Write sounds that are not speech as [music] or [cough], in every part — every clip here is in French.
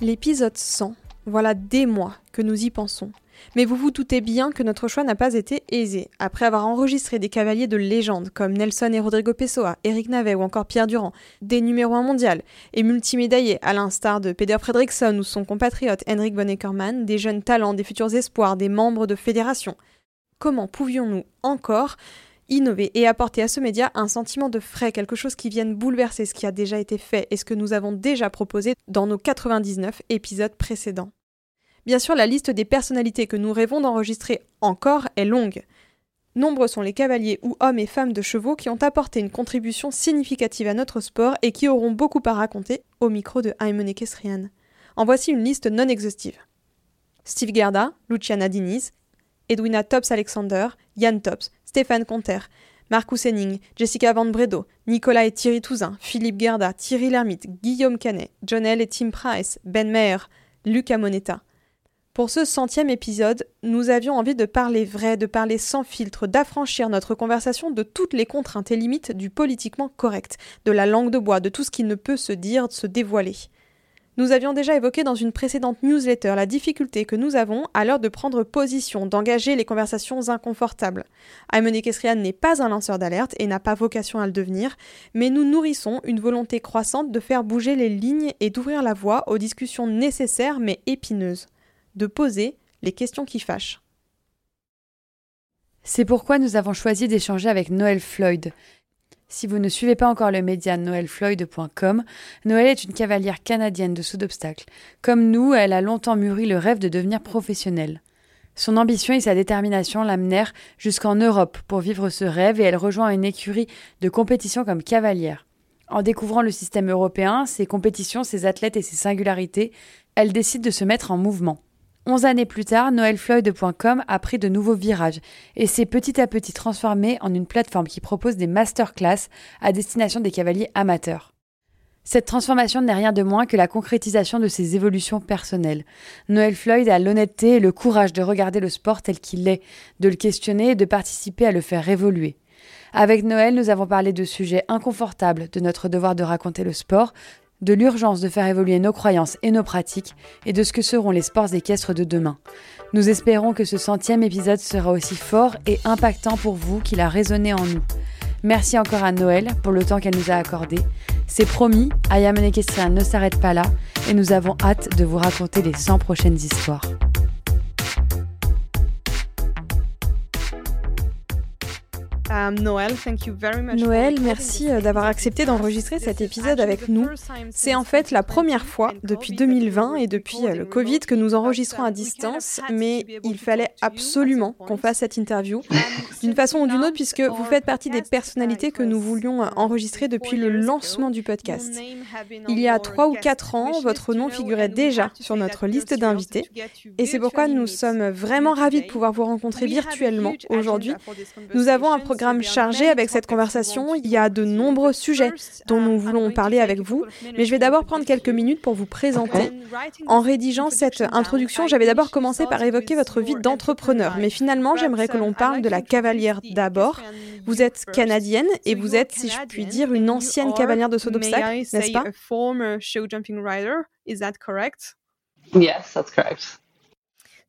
L'épisode 100, voilà des mois que nous y pensons. Mais vous vous doutez bien que notre choix n'a pas été aisé. Après avoir enregistré des cavaliers de légende comme Nelson et Rodrigo Pessoa, Eric Navet ou encore Pierre Durand, des numéros 1 mondial et multimédaillés à l'instar de Peder Fredriksson ou son compatriote Henrik von Eckermann, des jeunes talents, des futurs espoirs, des membres de fédérations. Comment pouvions-nous encore innover et apporter à ce média un sentiment de frais, quelque chose qui vienne bouleverser ce qui a déjà été fait et ce que nous avons déjà proposé dans nos 99 épisodes précédents Bien sûr, la liste des personnalités que nous rêvons d'enregistrer encore est longue. Nombreux sont les cavaliers ou hommes et femmes de chevaux qui ont apporté une contribution significative à notre sport et qui auront beaucoup à raconter au micro de Aymone Kesrian. En voici une liste non exhaustive. Steve Gerda, Luciana Diniz, Edwina Tops Alexander, Yann Tops, Stéphane Conter, Marcus Henning, Jessica Van Bredo, Nicolas et Thierry Touzin, Philippe Gerda, Thierry Lermite, Guillaume Canet, Jonel et Tim Price, Ben Meyer, Luca Moneta, pour ce centième épisode, nous avions envie de parler vrai, de parler sans filtre, d'affranchir notre conversation de toutes les contraintes et limites du politiquement correct, de la langue de bois, de tout ce qui ne peut se dire, se dévoiler. Nous avions déjà évoqué dans une précédente newsletter la difficulté que nous avons à l'heure de prendre position, d'engager les conversations inconfortables. Aymone Kesrian n'est pas un lanceur d'alerte et n'a pas vocation à le devenir, mais nous nourrissons une volonté croissante de faire bouger les lignes et d'ouvrir la voie aux discussions nécessaires mais épineuses de poser les questions qui fâchent. C'est pourquoi nous avons choisi d'échanger avec Noël Floyd. Si vous ne suivez pas encore le média noelfloyd.com, Noël est une cavalière canadienne de saut d'obstacles. Comme nous, elle a longtemps mûri le rêve de devenir professionnelle. Son ambition et sa détermination l'amenèrent jusqu'en Europe pour vivre ce rêve et elle rejoint une écurie de compétition comme cavalière. En découvrant le système européen, ses compétitions, ses athlètes et ses singularités, elle décide de se mettre en mouvement. Onze années plus tard, noelfloyd.com a pris de nouveaux virages et s'est petit à petit transformé en une plateforme qui propose des masterclass à destination des cavaliers amateurs. Cette transformation n'est rien de moins que la concrétisation de ses évolutions personnelles. Noël Floyd a l'honnêteté et le courage de regarder le sport tel qu'il est, de le questionner et de participer à le faire évoluer. Avec Noël, nous avons parlé de sujets inconfortables, de notre devoir de raconter le sport, de l'urgence de faire évoluer nos croyances et nos pratiques, et de ce que seront les sports équestres de demain. Nous espérons que ce centième épisode sera aussi fort et impactant pour vous qu'il a résonné en nous. Merci encore à Noël pour le temps qu'elle nous a accordé. C'est promis, Ayam Equestrian ne s'arrête pas là, et nous avons hâte de vous raconter les 100 prochaines histoires. Um, Noël, merci euh, d'avoir accepté d'enregistrer cet épisode avec nous. C'est en fait la première fois depuis 2020 et depuis euh, le Covid que nous enregistrons à distance, mais il fallait absolument qu'on fasse cette interview. [laughs] D'une façon ou d'une autre puisque vous faites partie des personnalités que nous voulions euh, enregistrer depuis le lancement du podcast. Il y a trois ou quatre ans, votre nom figurait déjà sur notre liste d'invités. et c'est pourquoi nous sommes vraiment ravis de pouvoir vous rencontrer virtuellement aujourd'hui. Nous avons un programme chargé avec cette conversation. Il y a de nombreux sujets dont nous voulons parler avec vous, mais je vais d'abord prendre quelques minutes pour vous présenter. En rédigeant cette introduction, j'avais d'abord commencé par évoquer votre vie d'entrepreneur, mais finalement, j'aimerais que l'on parle de la cavalière d'abord. Vous êtes canadienne et vous êtes, si je puis dire, une ancienne cavalière de saut d'obstacle, n'est-ce pas? Yes, that's correct.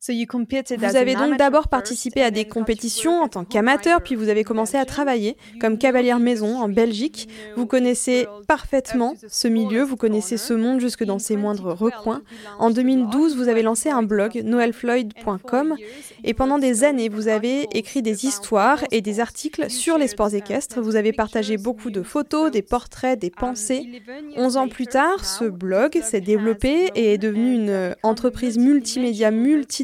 Vous avez donc d'abord participé à des compétitions en tant qu'amateur, puis vous avez commencé à travailler comme cavalière maison en Belgique. Vous connaissez parfaitement ce milieu, vous connaissez ce monde jusque dans ses moindres recoins. En 2012, vous avez lancé un blog, noelfloyd.com, et pendant des années, vous avez écrit des histoires et des articles sur les sports équestres. Vous avez partagé beaucoup de photos, des portraits, des pensées. Onze ans plus tard, ce blog s'est développé et est devenu une entreprise multimédia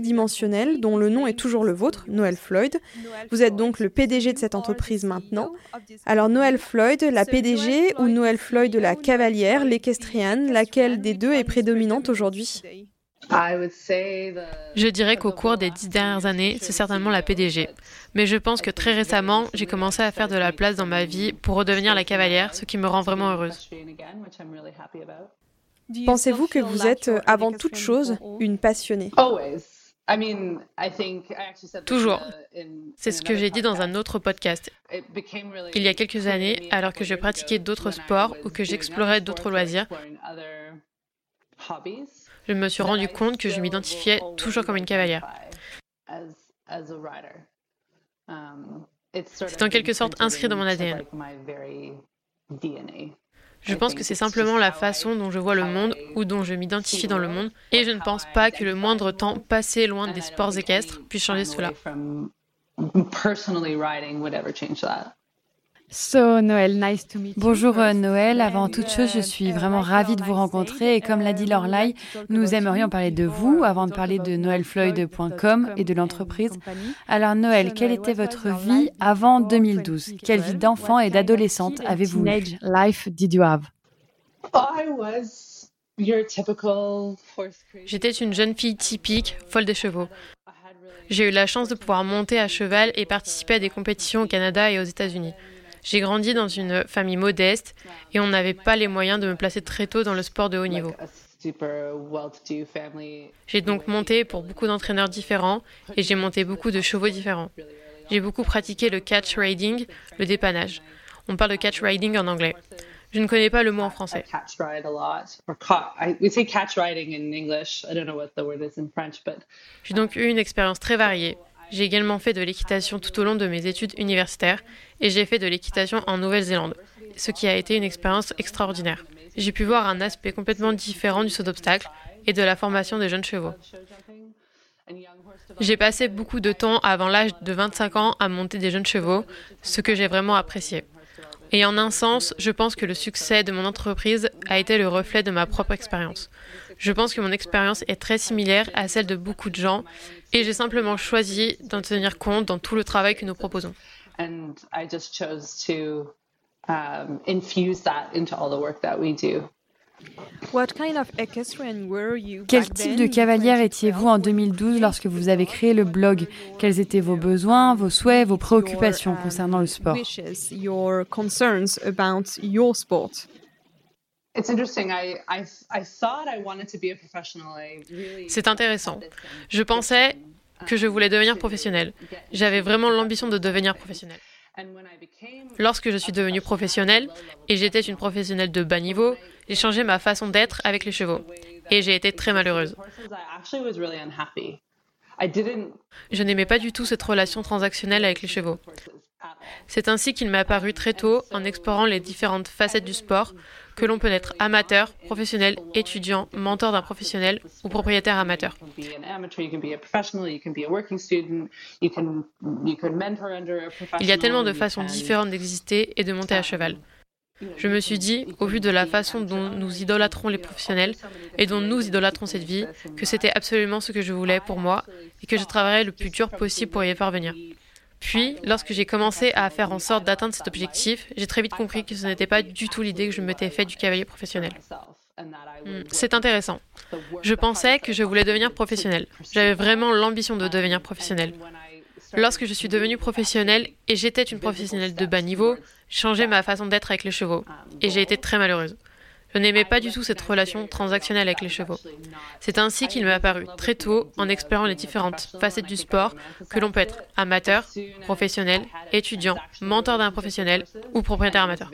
multidimensionnelle dont le nom est toujours le vôtre, Noël Floyd. Vous êtes donc le PDG de cette entreprise maintenant. Alors Noël Floyd, la PDG ou Noël Floyd la cavalière, l'équestrienne, laquelle des deux est prédominante aujourd'hui? Je dirais qu'au cours des dix dernières années, c'est certainement la PDG. Mais je pense que très récemment, j'ai commencé à faire de la place dans ma vie pour redevenir la cavalière, ce qui me rend vraiment heureuse. Pensez-vous que vous êtes, avant toute chose, une passionnée? Toujours. C'est ce que j'ai dit dans un autre podcast. Il y a quelques années, alors que je pratiquais d'autres sports ou que j'explorais d'autres loisirs, je me suis rendu compte que je m'identifiais toujours comme une cavalière. C'est en quelque sorte inscrit dans mon ADN. Je pense que c'est simplement la façon dont je vois le monde ou dont je m'identifie dans le monde, et je ne pense pas que le moindre temps passé loin des sports équestres puisse changer cela. Bonjour euh, Noël, avant toute chose, je suis vraiment ravie de vous rencontrer et comme l'a dit Lorelai, nous aimerions parler de vous avant de parler de noelfloyd.com et de l'entreprise. Alors Noël, quelle était votre vie avant 2012 Quelle vie d'enfant et d'adolescente avez-vous life did you have? J'étais une jeune fille typique, folle des chevaux. J'ai eu la chance de pouvoir monter à cheval et participer à des compétitions au Canada et aux États-Unis. J'ai grandi dans une famille modeste et on n'avait pas les moyens de me placer très tôt dans le sport de haut niveau. J'ai donc monté pour beaucoup d'entraîneurs différents et j'ai monté beaucoup de chevaux différents. J'ai beaucoup pratiqué le catch riding, le dépannage. On parle de catch riding en anglais. Je ne connais pas le mot en français. J'ai donc eu une expérience très variée. J'ai également fait de l'équitation tout au long de mes études universitaires et j'ai fait de l'équitation en Nouvelle-Zélande, ce qui a été une expérience extraordinaire. J'ai pu voir un aspect complètement différent du saut d'obstacle et de la formation des jeunes chevaux. J'ai passé beaucoup de temps avant l'âge de 25 ans à monter des jeunes chevaux, ce que j'ai vraiment apprécié. Et en un sens, je pense que le succès de mon entreprise a été le reflet de ma propre expérience. Je pense que mon expérience est très similaire à celle de beaucoup de gens et j'ai simplement choisi d'en tenir compte dans tout le travail que nous proposons. Quel type de cavalière étiez-vous en 2012 lorsque vous avez créé le blog? Quels étaient vos besoins, vos souhaits, vos préoccupations concernant le sport? C'est intéressant. Je pensais que je voulais devenir professionnel. J'avais vraiment l'ambition de devenir professionnel. Lorsque je suis devenue professionnelle, et j'étais une professionnelle de bas niveau, j'ai changé ma façon d'être avec les chevaux. Et j'ai été très malheureuse. Je n'aimais pas du tout cette relation transactionnelle avec les chevaux. C'est ainsi qu'il m'est apparu très tôt, en explorant les différentes facettes du sport, que l'on peut être amateur, professionnel, étudiant, mentor d'un professionnel ou propriétaire amateur. Il y a tellement de façons différentes d'exister et de monter à cheval. Je me suis dit, au vu de la façon dont nous idolâtrons les professionnels et dont nous idolâtrons cette vie, que c'était absolument ce que je voulais pour moi et que je travaillerais le plus dur possible pour y parvenir. Puis, lorsque j'ai commencé à faire en sorte d'atteindre cet objectif, j'ai très vite compris que ce n'était pas du tout l'idée que je m'étais faite du cavalier professionnel. Hmm, c'est intéressant. Je pensais que je voulais devenir professionnel. J'avais vraiment l'ambition de devenir professionnel. Lorsque je suis devenue professionnelle et j'étais une professionnelle de bas niveau, j'ai changé ma façon d'être avec les chevaux et j'ai été très malheureuse. Je n'aimais pas du tout cette relation transactionnelle avec les chevaux. C'est ainsi qu'il m'est apparu très tôt, en explorant les différentes facettes du sport, que l'on peut être amateur, professionnel, étudiant, mentor d'un professionnel ou propriétaire amateur.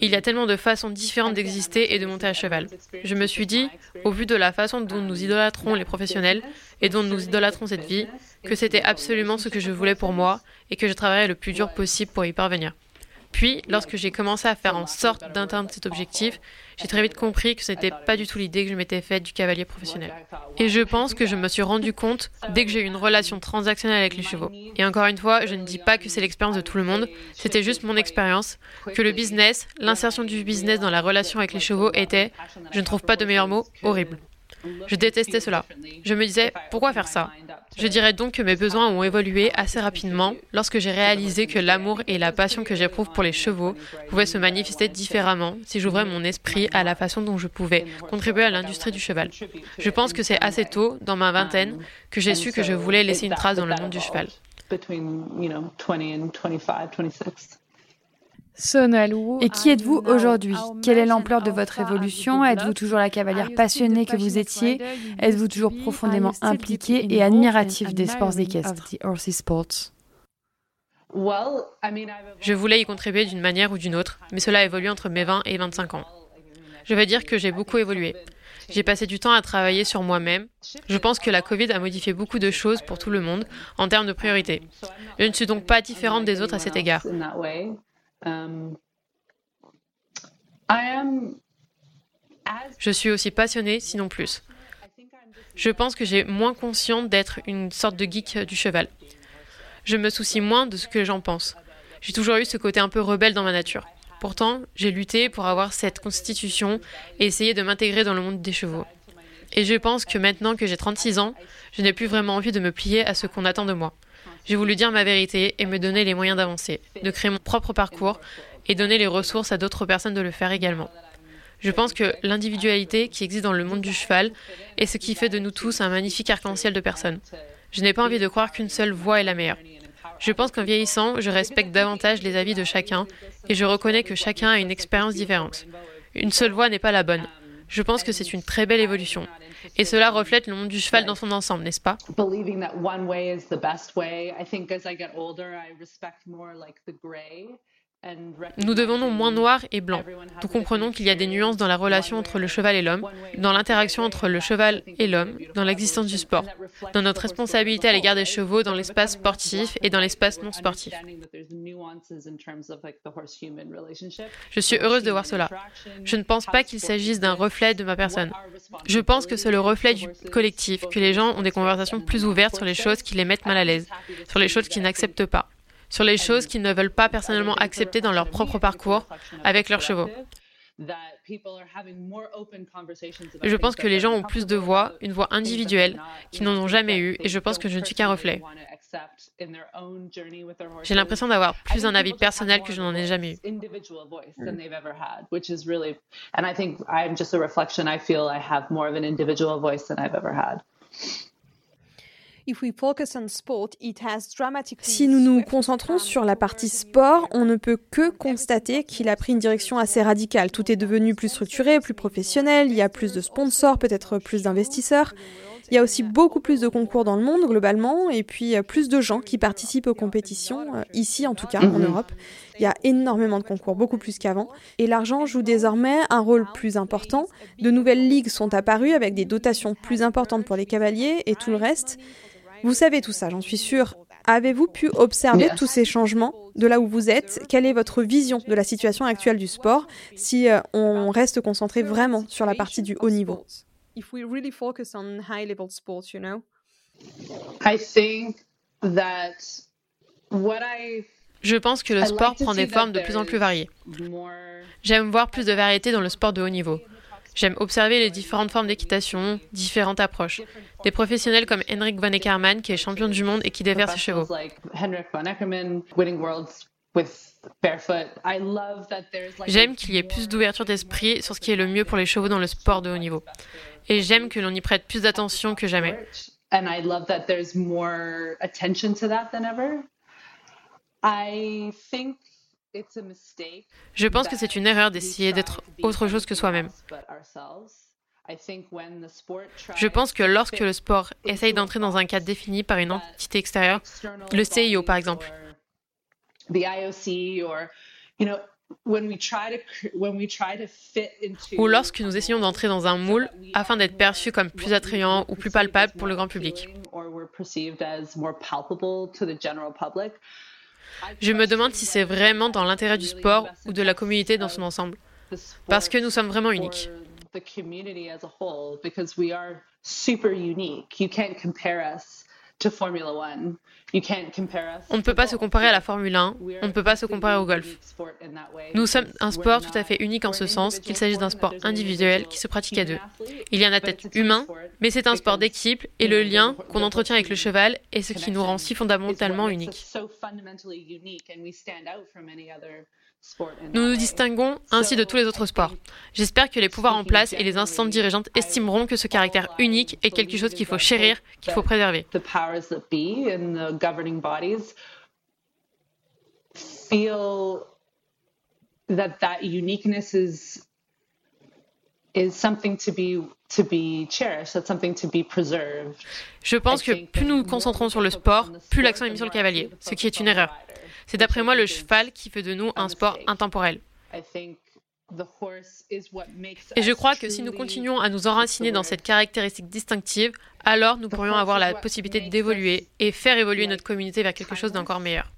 Il y a tellement de façons différentes d'exister et de monter à cheval. Je me suis dit, au vu de la façon dont nous idolâtrons les professionnels et dont nous idolâtrons cette vie, que c'était absolument ce que je voulais pour moi et que je travaillerais le plus dur possible pour y parvenir. Puis, lorsque j'ai commencé à faire en sorte d'atteindre cet objectif, j'ai très vite compris que ce n'était pas du tout l'idée que je m'étais faite du cavalier professionnel. Et je pense que je me suis rendu compte dès que j'ai eu une relation transactionnelle avec les chevaux. Et encore une fois, je ne dis pas que c'est l'expérience de tout le monde, c'était juste mon expérience, que le business, l'insertion du business dans la relation avec les chevaux était, je ne trouve pas de meilleur mot, horrible. Je détestais cela. Je me disais, pourquoi faire ça? Je dirais donc que mes besoins ont évolué assez rapidement lorsque j'ai réalisé que l'amour et la passion que j'éprouve pour les chevaux pouvaient se manifester différemment si j'ouvrais mon esprit à la façon dont je pouvais contribuer à l'industrie du cheval. Je pense que c'est assez tôt, dans ma vingtaine, que j'ai su que je voulais laisser une trace dans le monde du cheval. Et qui êtes-vous aujourd'hui? Quelle est l'ampleur de votre évolution? Êtes-vous toujours la cavalière passionnée que vous étiez? Êtes-vous toujours profondément impliquée et admirative des sports équestres Je voulais y contribuer d'une manière ou d'une autre, mais cela a évolué entre mes 20 et 25 ans. Je vais dire que j'ai beaucoup évolué. J'ai passé du temps à travailler sur moi-même. Je pense que la Covid a modifié beaucoup de choses pour tout le monde en termes de priorité. Je ne suis donc pas différente des autres à cet égard. Je suis aussi passionnée, sinon plus. Je pense que j'ai moins conscience d'être une sorte de geek du cheval. Je me soucie moins de ce que j'en pense. J'ai toujours eu ce côté un peu rebelle dans ma nature. Pourtant, j'ai lutté pour avoir cette constitution et essayé de m'intégrer dans le monde des chevaux. Et je pense que maintenant que j'ai 36 ans, je n'ai plus vraiment envie de me plier à ce qu'on attend de moi. J'ai voulu dire ma vérité et me donner les moyens d'avancer, de créer mon propre parcours et donner les ressources à d'autres personnes de le faire également. Je pense que l'individualité qui existe dans le monde du cheval est ce qui fait de nous tous un magnifique arc-en-ciel de personnes. Je n'ai pas envie de croire qu'une seule voix est la meilleure. Je pense qu'en vieillissant, je respecte davantage les avis de chacun et je reconnais que chacun a une expérience différente. Une seule voix n'est pas la bonne. Je pense que c'est une très belle évolution. Et cela reflète le monde du cheval dans son ensemble, n'est-ce pas? Nous devenons moins noir et blanc. Nous comprenons qu'il y a des nuances dans la relation entre le cheval et l'homme, dans l'interaction entre le cheval et l'homme, dans l'existence du sport, dans notre responsabilité à l'égard des chevaux dans l'espace sportif et dans l'espace non sportif. Je suis heureuse de voir cela. Je ne pense pas qu'il s'agisse d'un reflet de ma personne. Je pense que c'est le reflet du collectif, que les gens ont des conversations plus ouvertes sur les choses qui les mettent mal à l'aise, sur les choses qu'ils n'acceptent pas sur les choses qu'ils ne veulent pas personnellement accepter dans leur propre parcours avec leurs chevaux. Je pense que les gens ont plus de voix, une voix individuelle, qu'ils n'en ont jamais eu, et je pense que je ne suis qu'un reflet. J'ai l'impression d'avoir plus un avis personnel que je n'en ai jamais eu. Si nous nous concentrons sur la partie sport, on ne peut que constater qu'il a pris une direction assez radicale. Tout est devenu plus structuré, plus professionnel, il y a plus de sponsors, peut-être plus d'investisseurs. Il y a aussi beaucoup plus de concours dans le monde globalement et puis plus de gens qui participent aux compétitions, euh, ici en tout cas, en mhm. Europe. Il y a énormément de concours, beaucoup plus qu'avant. Et l'argent joue désormais un rôle plus important. De nouvelles ligues sont apparues avec des dotations plus importantes pour les cavaliers et tout le reste. Vous savez tout ça, j'en suis sûre. Avez-vous pu observer tous ces changements de là où vous êtes? Quelle est votre vision de la situation actuelle du sport si euh, on reste concentré vraiment sur la partie du haut niveau? Je pense que le sport prend des formes de plus en plus variées. J'aime voir plus de variété dans le sport de haut niveau. J'aime observer les différentes formes d'équitation, différentes approches. Des professionnels comme Henrik von Eckermann, qui est champion du monde et qui déverse ses chevaux. J'aime qu'il y ait plus d'ouverture d'esprit sur ce qui est le mieux pour les chevaux dans le sport de haut niveau. Et j'aime que l'on y prête plus d'attention que jamais. I think je pense que c'est une erreur d'essayer d'être autre chose que soi-même. Je pense que lorsque le sport essaye d'entrer dans un cadre défini par une entité extérieure, le CIO par exemple, ou lorsque nous essayons d'entrer dans un moule afin d'être perçus comme plus attrayants ou plus palpables pour le grand public. Je me demande si c'est vraiment dans l'intérêt du sport ou de la communauté dans son ensemble, parce que nous sommes vraiment uniques. On ne peut pas se comparer à la Formule 1, on ne peut pas se comparer au golf. Nous sommes un sport tout à fait unique en ce sens qu'il s'agit d'un sport individuel qui se pratique à deux. Il y a un athlète humain, mais c'est un sport d'équipe et le lien qu'on entretient avec le cheval est ce qui nous rend si fondamentalement uniques. Nous nous distinguons ainsi de tous les autres sports. J'espère que les pouvoirs en place et les instances dirigeantes estimeront que ce caractère unique est quelque chose qu'il faut chérir, qu'il faut préserver. Je pense que plus nous nous concentrons sur le sport, plus l'accent est mis sur le cavalier, ce qui est une erreur. C'est d'après moi le cheval qui fait de nous un sport intemporel. Et je crois que si nous continuons à nous enraciner dans cette caractéristique distinctive, alors nous pourrions avoir la possibilité d'évoluer et faire évoluer notre communauté vers quelque chose d'encore meilleur.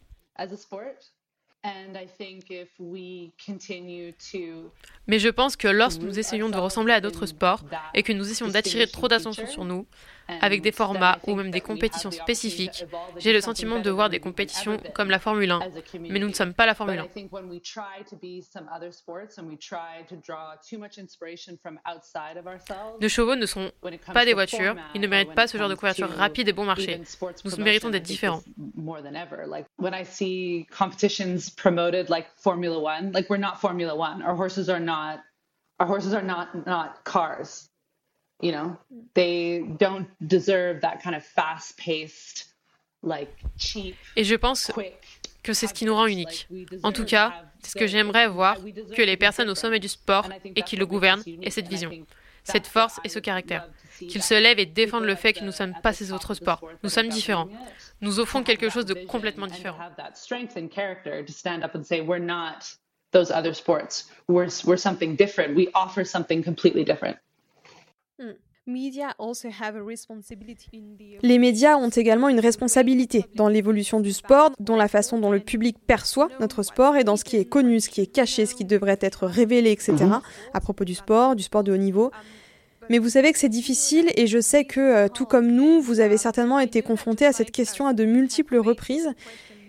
Mais je pense que lorsque nous essayons de ressembler à d'autres sports et que nous essayons d'attirer trop d'attention sur nous, avec des formats ou même des compétitions spécifiques, j'ai le sentiment de voir des compétitions comme la Formule 1, mais nous ne sommes pas la Formule 1. Nos chevaux ne sont pas des voitures, ils ne méritent pas ce genre de couverture rapide et bon marché. Nous méritons d'être différents. promoted like Formula One, like we're not Formula One. Our horses are not, our horses are not not cars. You know, they don't deserve that kind of fast-paced, like cheap. Et je pense que c'est ce qui nous rend uniques. En tout cas, c'est ce que j'aimerais voir que les personnes au sommet du sport et qui le gouvernent aient cette vision, cette force et ce caractère qu'ils se lèvent et défendent le fait que nous ne sommes pas ces autres sports. Nous sommes différents. Nous offrons quelque chose de complètement différent. Les médias ont également une responsabilité dans l'évolution du sport, dans la façon dont le public perçoit notre sport et dans ce qui est connu, ce qui est caché, ce qui devrait être révélé, etc. Mm-hmm. à propos du sport, du sport de haut niveau. Mais vous savez que c'est difficile et je sais que, euh, tout comme nous, vous avez certainement été confronté à cette question à de multiples reprises.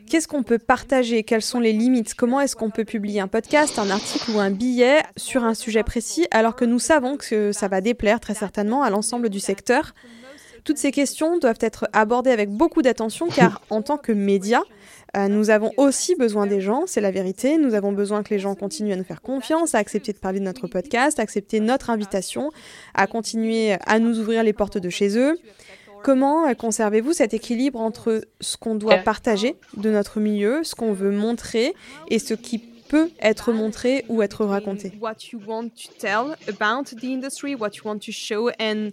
Qu'est-ce qu'on peut partager? Quelles sont les limites? Comment est-ce qu'on peut publier un podcast, un article ou un billet sur un sujet précis alors que nous savons que ça va déplaire très certainement à l'ensemble du secteur? Toutes ces questions doivent être abordées avec beaucoup d'attention car [laughs] en tant que médias, euh, nous avons aussi besoin des gens, c'est la vérité. Nous avons besoin que les gens continuent à nous faire confiance, à accepter de parler de notre podcast, à accepter notre invitation, à continuer à nous ouvrir les portes de chez eux. Comment euh, conservez-vous cet équilibre entre ce qu'on doit partager de notre milieu, ce qu'on veut montrer et ce qui peut être montré ou être raconté? What you want to tell about the industry, what you want to show and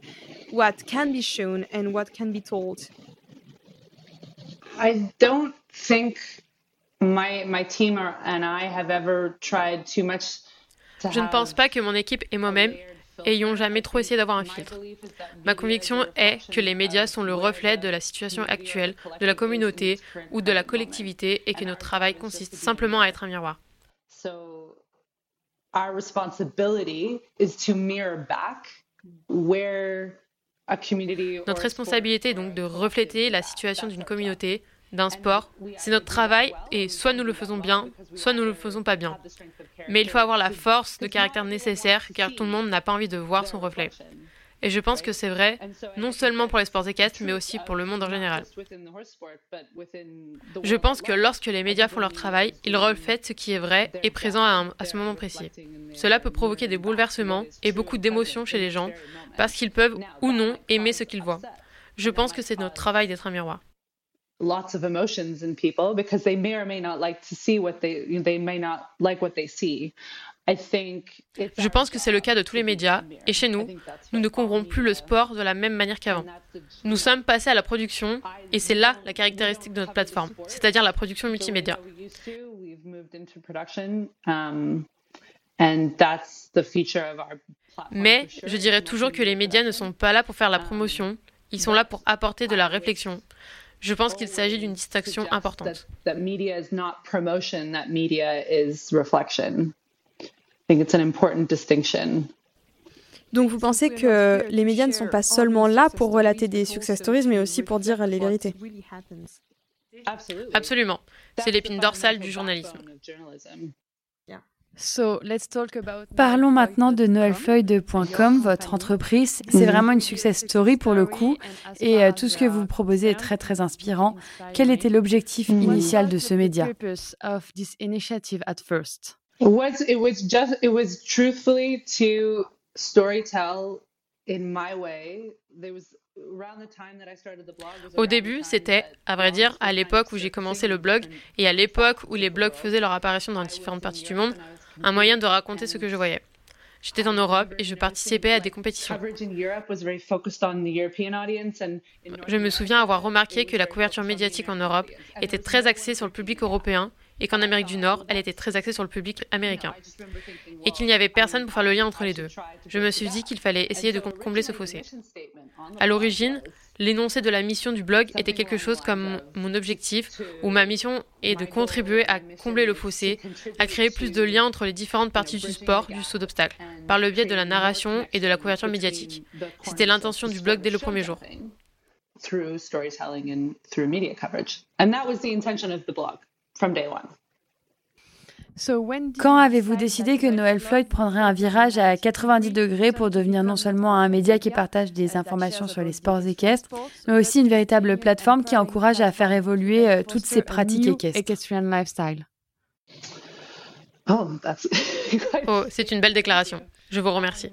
what can be shown and what can be told. I don't think my my team and I have ever tried too much Je ne pense pas que mon équipe et moi-même ayons jamais trop essayé d'avoir un filtre. Ma conviction est que les médias sont le reflet de la situation actuelle, de la communauté ou de la collectivité et que notre travail consiste simplement à être un miroir. Our responsibility is to mirror back where notre responsabilité est donc de refléter la situation d'une communauté, d'un sport. C'est notre travail et soit nous le faisons bien, soit nous le faisons pas bien. Mais il faut avoir la force de caractère nécessaire car tout le monde n'a pas envie de voir son reflet. Et je pense que c'est vrai, non seulement pour les sports équestres, mais aussi pour le monde en général. Je pense que lorsque les médias font leur travail, ils reflètent ce qui est vrai et présent à ce moment précis. Cela peut provoquer des bouleversements et beaucoup d'émotions chez les gens, parce qu'ils peuvent ou non aimer ce qu'ils voient. Je pense que c'est notre travail d'être un miroir lots of emotions in people because they may or may not like to see what they they may not like what they see. Je pense que c'est le cas de tous les médias, et chez nous, nous ne couvrons plus le sport de la même manière qu'avant. Nous sommes passés à la production, et c'est là la caractéristique de notre plateforme, c'est-à-dire la production multimédia. Mais je dirais toujours que les médias ne sont pas là pour faire la promotion, ils sont là pour apporter de la réflexion. Je pense qu'il s'agit d'une distinction importante. Donc vous pensez que les médias ne sont pas seulement là pour relater des success stories, mais aussi pour dire les vérités? Absolument. C'est l'épine dorsale du journalisme. Parlons maintenant de noelfeuille.com, votre entreprise. C'est vraiment une success story pour le coup. Et euh, tout ce que vous proposez est très très inspirant. Quel était l'objectif initial de ce média au début, c'était, à vrai dire, à l'époque où j'ai commencé le blog et à l'époque où les blogs faisaient leur apparition dans différentes parties du monde, un moyen de raconter ce que je voyais. J'étais en Europe et je participais à des compétitions. Je me souviens avoir remarqué que la couverture médiatique en Europe était très axée sur le public européen et qu'en Amérique du Nord, elle était très axée sur le public américain, et qu'il n'y avait personne pour faire le lien entre les deux. Je me suis dit qu'il fallait essayer de combler ce fossé. À l'origine, l'énoncé de la mission du blog était quelque chose comme mon objectif, ou ma mission est de contribuer à combler le fossé, à créer plus de liens entre les différentes parties du sport, du saut d'obstacle, par le biais de la narration et de la couverture médiatique. C'était l'intention du blog dès le premier jour. Quand avez-vous décidé que Noël Floyd prendrait un virage à 90 degrés pour devenir non seulement un média qui partage des informations sur les sports équestres, mais aussi une véritable plateforme qui encourage à faire évoluer euh, toutes ces pratiques équestres Oh, [laughs] oh c'est une belle déclaration. Je vous remercie.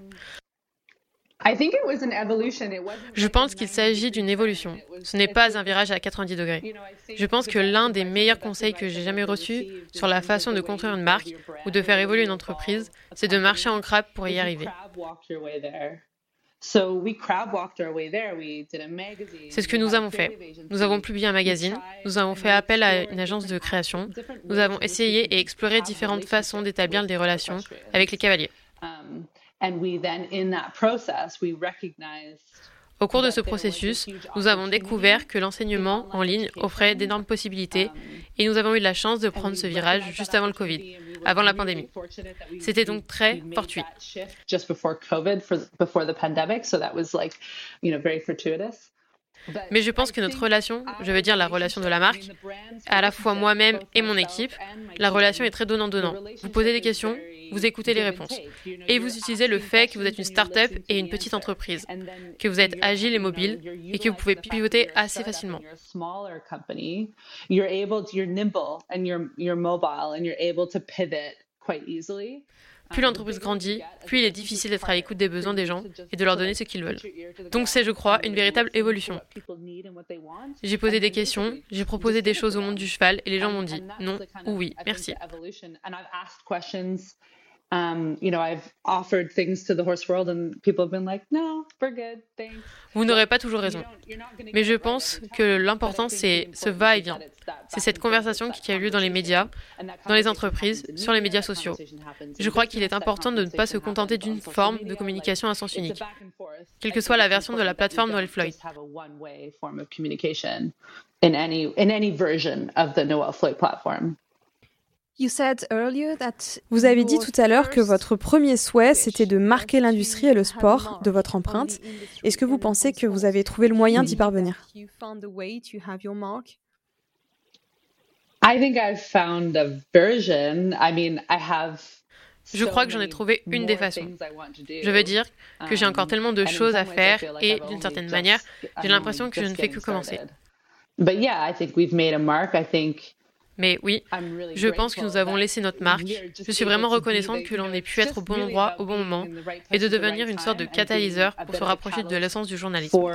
Je pense qu'il s'agit d'une évolution. Ce n'est pas un virage à 90 degrés. Je pense que l'un des meilleurs conseils que j'ai jamais reçus sur la façon de construire une marque ou de faire évoluer une entreprise, c'est de marcher en crabe pour y arriver. C'est ce que nous avons fait. Nous avons publié un magazine, nous avons fait appel à une agence de création, nous avons essayé et exploré différentes façons d'établir des relations avec les cavaliers. Au cours de ce processus, nous avons découvert que l'enseignement en ligne offrait d'énormes possibilités et nous avons eu la chance de prendre ce virage juste avant le Covid, avant la pandémie. C'était donc très fortuit. Mais je pense que notre relation, je veux dire la relation de la marque, à la fois moi-même et mon équipe, la relation est très donnant-donnant. Vous posez des questions, vous écoutez les réponses. Et vous utilisez le fait que vous êtes une start-up et une petite entreprise, que vous êtes agile et mobile et que vous pouvez pivoter assez facilement. Plus l'entreprise grandit, plus il est difficile d'être à l'écoute des besoins des gens et de leur donner ce qu'ils veulent. Donc c'est, je crois, une véritable évolution. J'ai posé des questions, j'ai proposé des choses au monde du cheval et les gens m'ont dit non ou oui, merci. Vous n'aurez pas toujours raison. Mais je pense que l'important, c'est ce va-et-vient. C'est cette conversation qui a lieu dans les médias, dans les entreprises, sur les médias sociaux. Je crois qu'il est important de ne pas se contenter d'une forme de communication à sens unique, quelle que soit la version de la plateforme Noel Floyd. Vous avez dit tout à l'heure que votre premier souhait, c'était de marquer l'industrie et le sport de votre empreinte. Est-ce que vous pensez que vous avez trouvé le moyen d'y parvenir? je crois que j'en ai trouvé une des façons. Je veux dire que j'ai encore tellement de choses à faire et d'une certaine manière, j'ai l'impression que je ne fais que commencer. Mais oui, je pense que nous avons laissé notre marque. Je suis vraiment reconnaissante que l'on ait pu être au bon endroit au bon moment et de devenir une sorte de catalyseur pour se rapprocher de l'essence du journalisme. Vous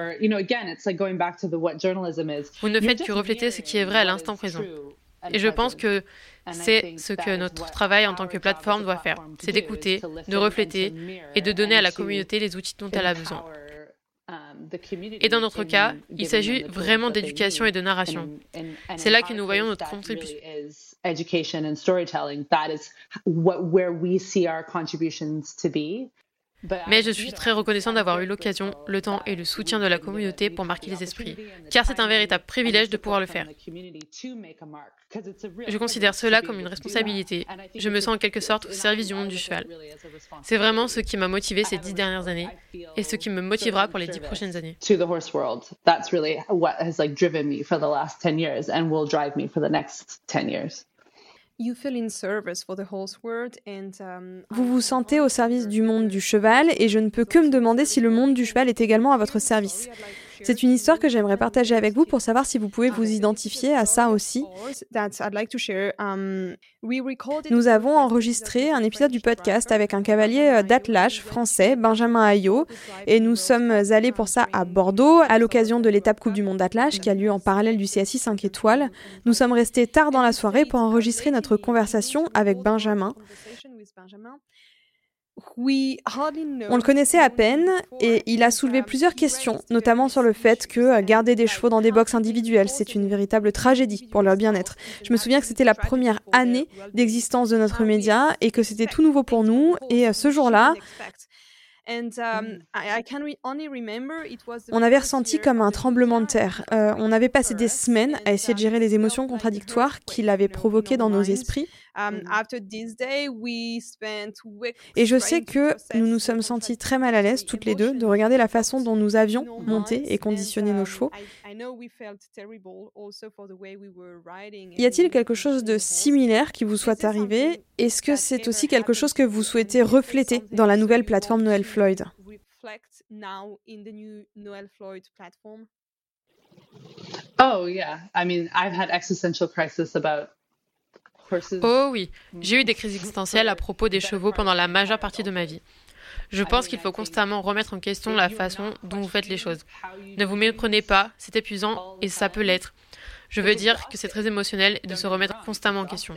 ne faites que refléter ce qui est vrai à l'instant présent. Et je pense que c'est ce que notre travail en tant que plateforme doit faire. C'est d'écouter, de refléter et de donner à la communauté les outils dont elle a besoin. Et dans notre cas, il s'agit vraiment d'éducation et de narration. C'est là que nous voyons notre contribution. Mais je suis très reconnaissant d'avoir eu l'occasion, le temps et le soutien de la communauté pour marquer les esprits, car c'est un véritable privilège de pouvoir le faire. Je considère cela comme une responsabilité. Je me sens en quelque sorte au service du monde du cheval. C'est vraiment ce qui m'a motivé ces dix dernières années et ce qui me motivera pour les dix prochaines années. Vous vous sentez au service du monde du cheval et je ne peux que me demander si le monde du cheval est également à votre service. C'est une histoire que j'aimerais partager avec vous pour savoir si vous pouvez vous identifier à ça aussi. Nous avons enregistré un épisode du podcast avec un cavalier euh, d'attelage français, Benjamin Ayot, et nous sommes allés pour ça à Bordeaux à l'occasion de l'étape Coupe du Monde d'attelage qui a lieu en parallèle du CSI 5 étoiles. Nous sommes restés tard dans la soirée pour enregistrer notre conversation avec Benjamin. On le connaissait à peine et il a soulevé plusieurs questions, notamment sur le fait que euh, garder des chevaux dans des box individuelles, c'est une véritable tragédie pour leur bien-être. Je me souviens que c'était la première année d'existence de notre média et que c'était tout nouveau pour nous. Et euh, ce jour-là, on avait ressenti comme un tremblement de terre. Euh, on avait passé des semaines à essayer de gérer les émotions contradictoires qu'il avait provoquées dans nos esprits. Um, Et je sais que nous nous sommes sentis très mal à l'aise toutes les deux de regarder la façon dont nous avions monté et conditionné nos um, chevaux. Y a-t-il quelque chose de similaire qui vous soit arrivé? Est-ce que c'est aussi quelque chose que vous souhaitez refléter dans la nouvelle plateforme Noël Floyd? Oh yeah, I mean, I've had existential crisis about Oh oui, j'ai eu des crises existentielles à propos des chevaux pendant la majeure partie de ma vie. Je pense qu'il faut constamment remettre en question la façon dont vous faites les choses. Ne vous méprenez pas, c'est épuisant et ça peut l'être. Je veux dire que c'est très émotionnel de se remettre constamment en question.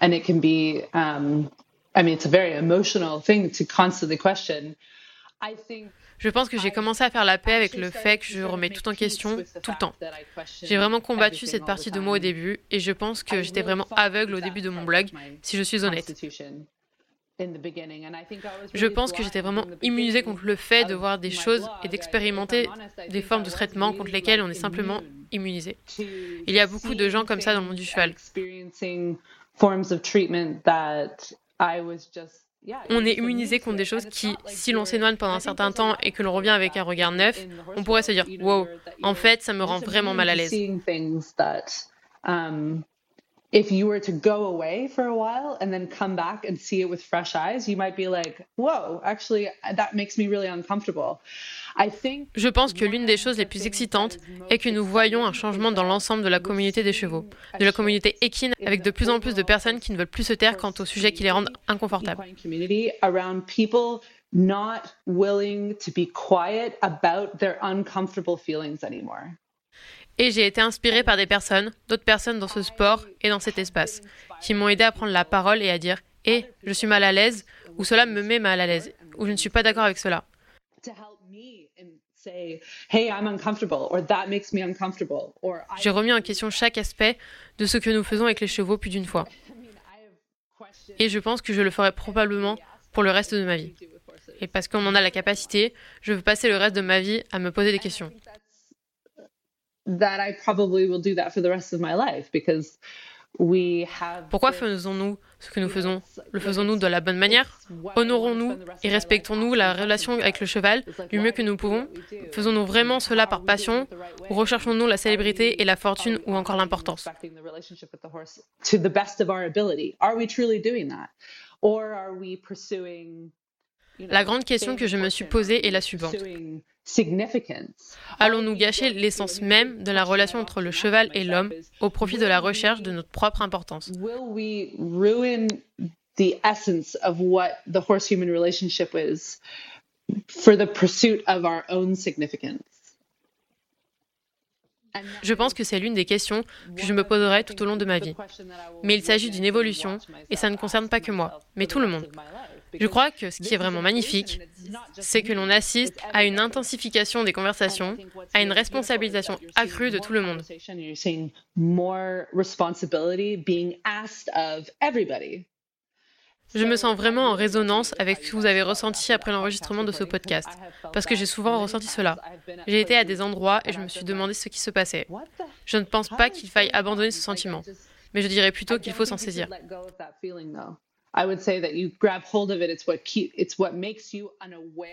And it can be, um, I mean, it's a very emotional thing to constantly question. Je pense que j'ai commencé à faire la paix avec le fait que je remets tout en question tout le temps. J'ai vraiment combattu cette partie de moi au début et je pense que j'étais vraiment aveugle au début de mon blog, si je suis honnête. Je pense que j'étais vraiment immunisée contre le fait de voir des choses et d'expérimenter des formes de traitement contre lesquelles on est simplement immunisé. Il y a beaucoup de gens comme ça dans le monde du cheval. On est immunisé contre des choses qui, si l'on s'éloigne pendant un certain temps et que l'on revient avec un regard neuf, on pourrait se dire Wow, en fait, ça me rend vraiment mal à l'aise. If you were to go away for a while and then come back and see it with fresh eyes, you might be like, whoa, actually, that makes me really uncomfortable. Je pense que l'une des choses les plus excitantes est que nous voyons un changement dans l'ensemble de la communauté des chevaux, de la communauté équine, avec de plus en plus de personnes qui ne veulent plus se taire quant aux sujets qui les rendent inconfortables. not willing to be quiet about their uncomfortable feelings anymore. Et j'ai été inspirée par des personnes, d'autres personnes dans ce sport et dans cet espace, qui m'ont aidé à prendre la parole et à dire Hé, eh, je suis mal à l'aise, ou cela me met mal à l'aise, ou je ne suis pas d'accord avec cela. J'ai remis en question chaque aspect de ce que nous faisons avec les chevaux plus d'une fois. Et je pense que je le ferai probablement pour le reste de ma vie. Et parce qu'on en a la capacité, je veux passer le reste de ma vie à me poser des questions that I probably will do that for the rest of my life because we have Pourquoi faisons-nous ce que nous faisons? Le faisons-nous de la bonne manière? Honorons-nous et respectons-nous la relation avec le cheval du mieux que nous pouvons? Faisons-nous vraiment cela par passion ou recherchons-nous la célébrité et la fortune ou encore l'importance? la grande question que je me suis posée est la suivante. Allons-nous gâcher l'essence même de la relation entre le cheval et l'homme au profit de la recherche de notre propre importance? The essence of what the horse human relationship is for the pursuit of our own significance? Je pense que c'est l'une des questions que je me poserai tout au long de ma vie. Mais il s'agit d'une évolution et ça ne concerne pas que moi, mais tout le monde. Je crois que ce qui est vraiment magnifique, c'est que l'on assiste à une intensification des conversations, à une responsabilisation accrue de tout le monde. Je me sens vraiment en résonance avec ce que vous avez ressenti après l'enregistrement de ce podcast, parce que j'ai souvent ressenti cela. J'ai été à des endroits et je me suis demandé ce qui se passait. Je ne pense pas qu'il faille abandonner ce sentiment, mais je dirais plutôt qu'il faut s'en saisir.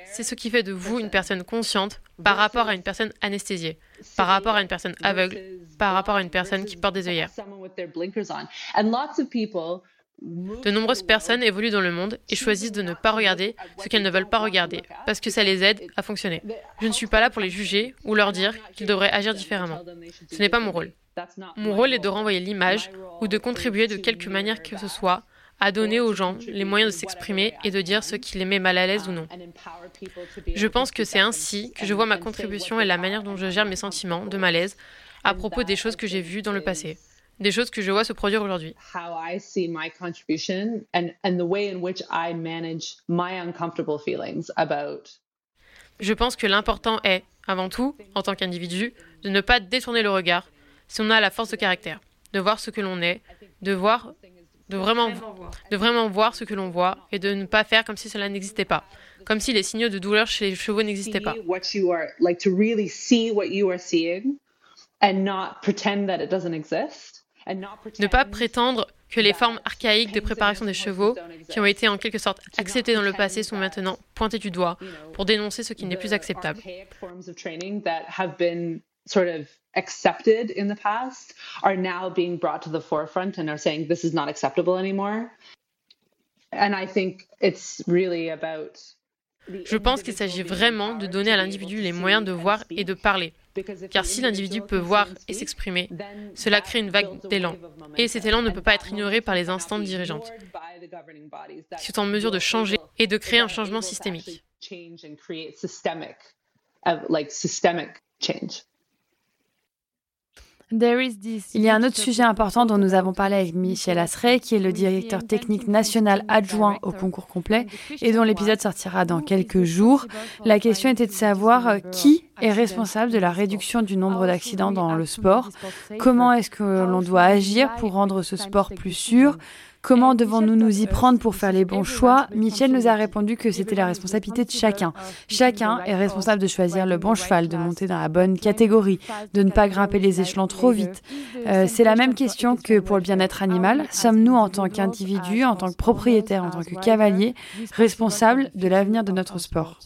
C'est ce qui fait de vous une personne consciente par rapport à une personne anesthésiée, par rapport à une personne aveugle, par rapport à une personne qui porte des œillères. De nombreuses personnes évoluent dans le monde et choisissent de ne pas regarder ce qu'elles ne veulent pas regarder, parce que ça les aide à fonctionner. Je ne suis pas là pour les juger ou leur dire qu'ils devraient agir différemment. Ce n'est pas mon rôle. Mon rôle est de renvoyer l'image ou de contribuer de quelque manière que ce soit à donner aux gens les moyens de s'exprimer et de dire ce qui les met mal à l'aise ou non. Je pense que c'est ainsi que je vois ma contribution et la manière dont je gère mes sentiments de malaise à propos des choses que j'ai vues dans le passé des choses que je vois se produire aujourd'hui. Je pense que l'important est, avant tout, en tant qu'individu, de ne pas détourner le regard si on a la force de caractère, de voir ce que l'on est, de voir, de vraiment, de vraiment voir ce que l'on voit et de ne pas faire comme si cela n'existait pas, comme si les signaux de douleur chez les chevaux n'existaient pas. Ne pas prétendre que les formes archaïques de préparation des chevaux, qui ont été en quelque sorte acceptées dans le passé, sont maintenant pointées du doigt pour dénoncer ce qui n'est plus acceptable. Sort of accepted in the past are now being brought to the forefront and are saying this is not acceptable anymore. And I think it's really about je pense qu'il s'agit vraiment de donner à l'individu les moyens de voir et de parler. Car si l'individu peut voir et s'exprimer, cela crée une vague d'élan. Et cet élan ne peut pas être ignoré par les instances dirigeantes, qui sont en mesure de changer et de créer un changement systémique. Il y a un autre sujet important dont nous avons parlé avec Michel Asseret, qui est le directeur technique national adjoint au concours complet et dont l'épisode sortira dans quelques jours. La question était de savoir euh, qui est responsable de la réduction du nombre d'accidents dans le sport, comment est-ce que l'on doit agir pour rendre ce sport plus sûr, Comment devons-nous nous y prendre pour faire les bons choix Michel nous a répondu que c'était la responsabilité de chacun. Chacun est responsable de choisir le bon cheval, de monter dans la bonne catégorie, de ne pas grimper les échelons trop vite. Euh, c'est la même question que pour le bien-être animal. Sommes-nous en tant qu'individus, en tant que propriétaires, en tant que cavaliers, responsables de l'avenir de notre sport?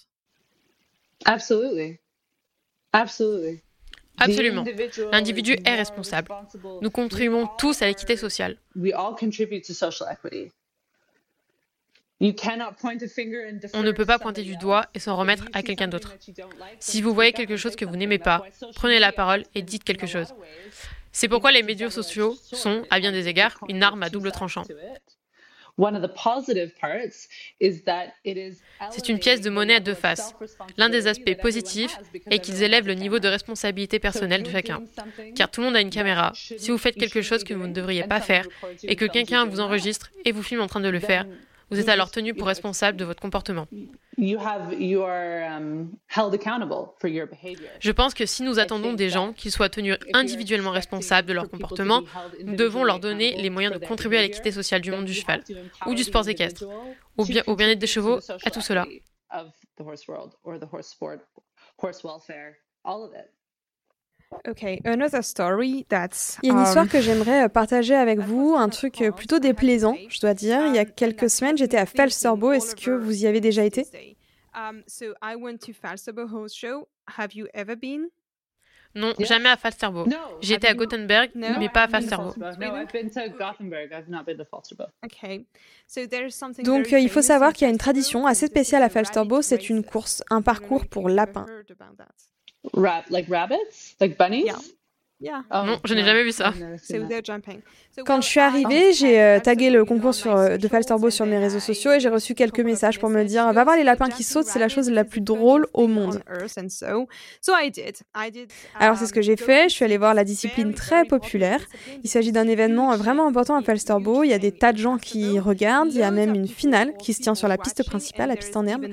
Absolument. Absolument. Absolument. L'individu est responsable. Nous contribuons tous à l'équité sociale. On ne peut pas pointer du doigt et s'en remettre à quelqu'un d'autre. Si vous voyez quelque chose que vous n'aimez pas, prenez la parole et dites quelque chose. C'est pourquoi les médias sociaux sont, à bien des égards, une arme à double tranchant. C'est une pièce de monnaie à deux faces. L'un des aspects positifs est qu'ils élèvent le niveau de responsabilité personnelle de chacun. Car tout le monde a une caméra. Si vous faites quelque chose que vous ne devriez pas faire et que quelqu'un vous enregistre et vous filme en train de le faire, vous êtes alors tenu pour responsable de votre comportement. Um, Je pense que si nous attendons des gens qu'ils soient tenus individuellement responsables de leur comportement, nous devons leur donner les moyens de contribuer à l'équité sociale du monde du cheval ou du sport équestre, ou bien au bien-être des chevaux, à tout cela. Ok, another story that's. Il y a une histoire um, que j'aimerais euh, partager avec vous, un truc euh, plutôt déplaisant, je dois dire. Il y a quelques semaines, j'étais à Falsterbo. Est-ce que vous y avez déjà été? Um, so I went to Falsterbo Horse Show. Have you ever been? Non, jamais à Falsterbo. J'étais à Gothenburg, mais pas à Falsterbo. Donc, euh, il faut savoir qu'il y a une tradition assez spéciale à Falsterbo. C'est une course, un parcours pour lapins. Like rabbits, like bunnies? Non, je n'ai jamais vu ça. Quand je suis arrivée, j'ai euh, tagué le concours sur, euh, de Falsterbo sur mes réseaux sociaux et j'ai reçu quelques messages pour me dire Va voir les lapins qui sautent, c'est la chose la plus drôle au monde. Alors c'est ce que j'ai fait, je suis allée voir la discipline très populaire. Il s'agit d'un événement vraiment important à Falsterbo, il y a des tas de gens qui regardent, il y a même une finale qui se tient sur la piste principale, la piste en herbe.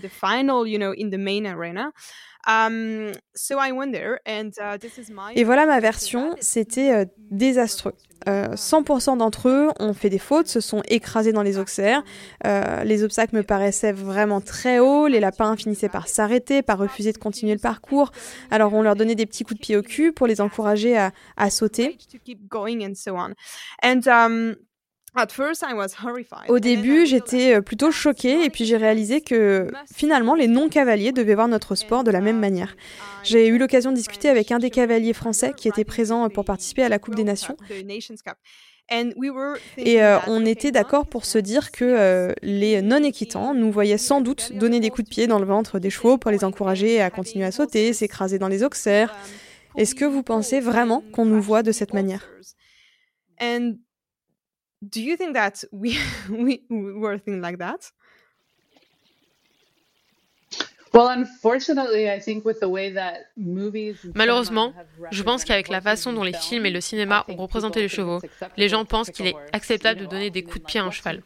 Uh, Et voilà ma version, c'était euh, désastreux. 100% euh, d'entre eux ont fait des fautes, se sont écrasés dans les auxerres. Euh, les obstacles me paraissaient vraiment très hauts. Les lapins finissaient par s'arrêter, par refuser de continuer le parcours. Alors on leur donnait des petits coups de pied au cul pour les encourager à, à sauter. Au début, j'étais euh, plutôt choquée et puis j'ai réalisé que finalement les non-cavaliers devaient voir notre sport de la même manière. J'ai eu l'occasion de discuter avec un des cavaliers français qui était présent pour participer à la Coupe des Nations. Et euh, on était d'accord pour se dire que euh, les non-équitants nous voyaient sans doute donner des coups de pied dans le ventre des chevaux pour les encourager à continuer à sauter, s'écraser dans les auxerres. Est-ce que vous pensez vraiment qu'on nous voit de cette manière? Do you think that we [laughs] we were thinking like that? Malheureusement, je pense qu'avec la façon dont les films et le cinéma ont représenté les chevaux, les gens pensent qu'il est acceptable de donner des coups de pied à un cheval.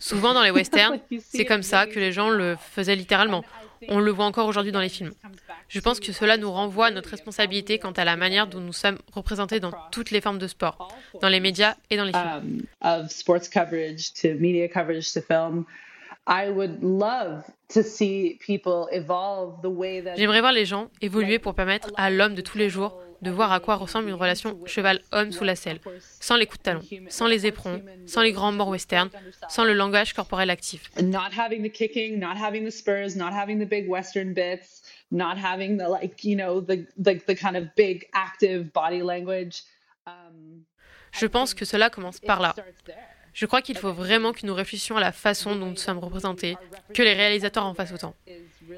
Souvent dans les [laughs] westerns, c'est comme ça que les gens le faisaient littéralement. On le voit encore aujourd'hui dans les films. Je pense que cela nous renvoie à notre responsabilité quant à la manière dont nous sommes représentés dans toutes les formes de sport, dans les médias et dans les films. J'aimerais voir les gens évoluer pour permettre à l'homme de tous les jours de voir à quoi ressemble une relation cheval-homme sous la selle, sans les coups de talon, sans les éperons, sans les grands morts western, sans le langage corporel actif. Je pense que cela commence par là. Je crois qu'il faut vraiment que nous réfléchissions à la façon dont nous sommes représentés, que les réalisateurs en fassent autant.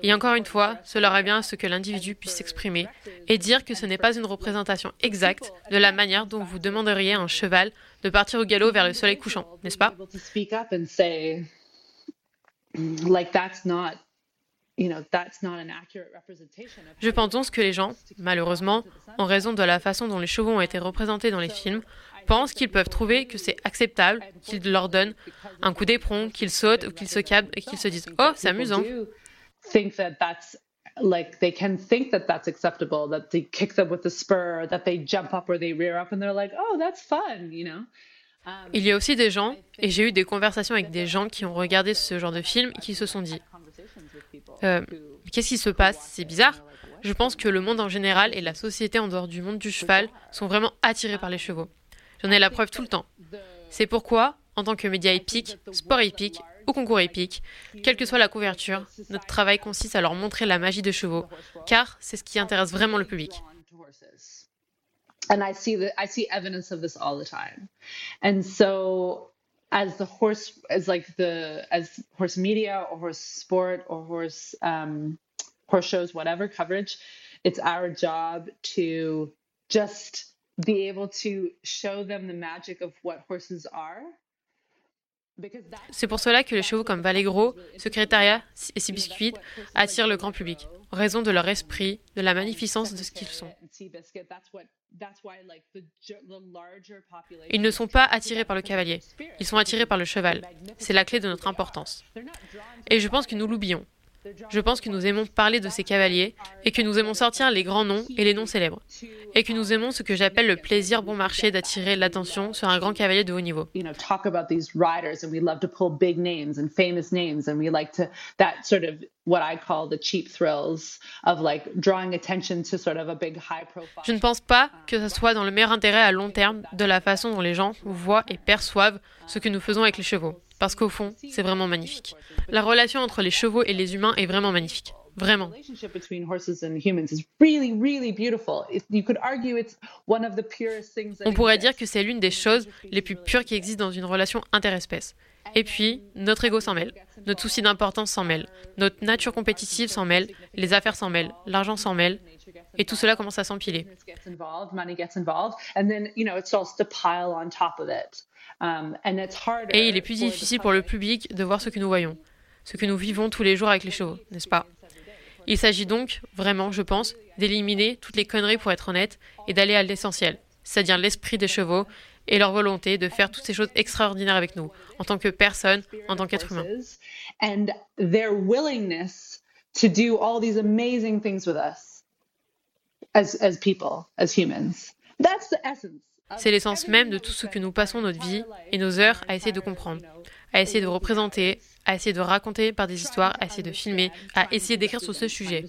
Et encore une fois, cela revient à ce que l'individu puisse s'exprimer et dire que ce n'est pas une représentation exacte de la manière dont vous demanderiez à un cheval de partir au galop vers le soleil couchant, n'est-ce pas? Je pense donc que les gens, malheureusement, en raison de la façon dont les chevaux ont été représentés dans les films, pensent qu'ils peuvent trouver que c'est acceptable qu'ils leur donnent un coup d'éperon, qu'ils sautent ou qu'ils se câblent et qu'ils se disent Oh, c'est amusant. Think that that's like they can think that that's acceptable that they kick them with the spur that they jump up or they rear up and they're like oh that's fun you know? Il y a aussi des gens, et j'ai eu des conversations avec des gens qui ont regardé ce genre de film et qui se sont dit euh, Qu'est-ce qui se passe? C'est bizarre. Je pense que le monde en général et la société en dehors du monde du cheval sont vraiment attirés par les chevaux. J'en ai la preuve tout le temps. C'est pourquoi, en tant que média épique, sport épique ou concours épique, quelle que soit la couverture, notre travail consiste à leur montrer la magie des chevaux, car c'est ce qui intéresse vraiment le public. And I see that I see evidence of this all the time. And so as the horse as like the as horse media or horse sport or horse um horse shows whatever coverage it's our job to just be able to show them the magic of what horses are. C'est pour cela que les chevaux comme Vallegro, Secrétariat et Seabiscuit attirent le grand public, en raison de leur esprit, de la magnificence de ce qu'ils sont. Ils ne sont pas attirés par le cavalier, ils sont attirés par le cheval. C'est la clé de notre importance. Et je pense que nous l'oublions. Je pense que nous aimons parler de ces cavaliers et que nous aimons sortir les grands noms et les noms célèbres. Et que nous aimons ce que j'appelle le plaisir bon marché d'attirer l'attention sur un grand cavalier de haut niveau. Je ne pense pas que ce soit dans le meilleur intérêt à long terme de la façon dont les gens voient et perçoivent ce que nous faisons avec les chevaux. Parce qu'au fond, c'est vraiment magnifique. La relation entre les chevaux et les humains est vraiment magnifique. Vraiment. On pourrait dire que c'est l'une des choses les plus pures qui existent dans une relation interespèce. Et puis, notre ego s'en mêle, notre souci d'importance s'en mêle, notre nature compétitive s'en mêle, les affaires s'en mêlent, l'argent s'en mêle, et tout cela commence à s'empiler. Et il est plus difficile pour le public de voir ce que nous voyons, ce que nous vivons tous les jours avec les chevaux, n'est-ce pas? Il s'agit donc, vraiment, je pense, d'éliminer toutes les conneries pour être honnête, et d'aller à l'essentiel, c'est-à-dire l'esprit des chevaux et leur volonté de faire toutes ces choses extraordinaires avec nous, en tant que personne, en tant qu'être humain. C'est l'essence même de tout ce que nous passons notre vie et nos heures à essayer de comprendre, à essayer de représenter, à essayer de raconter par des histoires, à essayer de filmer, à essayer d'écrire sur ce sujet.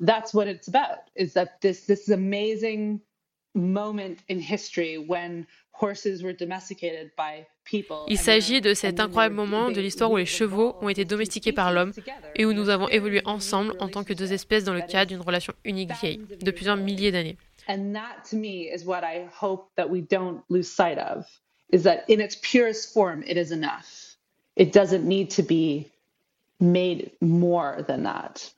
That's what it's about. Is that this amazing moment in history when horses were domesticated by il s'agit de cet incroyable moment de l'histoire où les chevaux ont été domestiqués par l'homme et où nous avons évolué ensemble en tant que deux espèces dans le cadre d'une relation unique vieille de plusieurs milliers d'années. And that to me is what I hope that we don't lose sight of is that in its purest form it is enough. It doesn't need to be made more than that.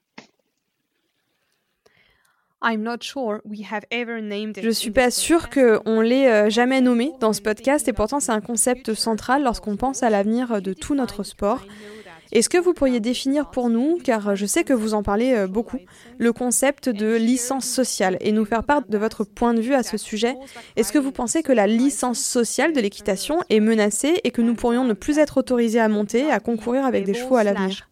Je suis pas sûre qu'on l'ait euh, jamais nommé dans ce podcast et pourtant c'est un concept central lorsqu'on pense à l'avenir de tout notre sport. Est-ce que vous pourriez définir pour nous, car je sais que vous en parlez euh, beaucoup, le concept de licence sociale et nous faire part de votre point de vue à ce sujet? Est-ce que vous pensez que la licence sociale de l'équitation est menacée et que nous pourrions ne plus être autorisés à monter, à concourir avec des chevaux à l'avenir?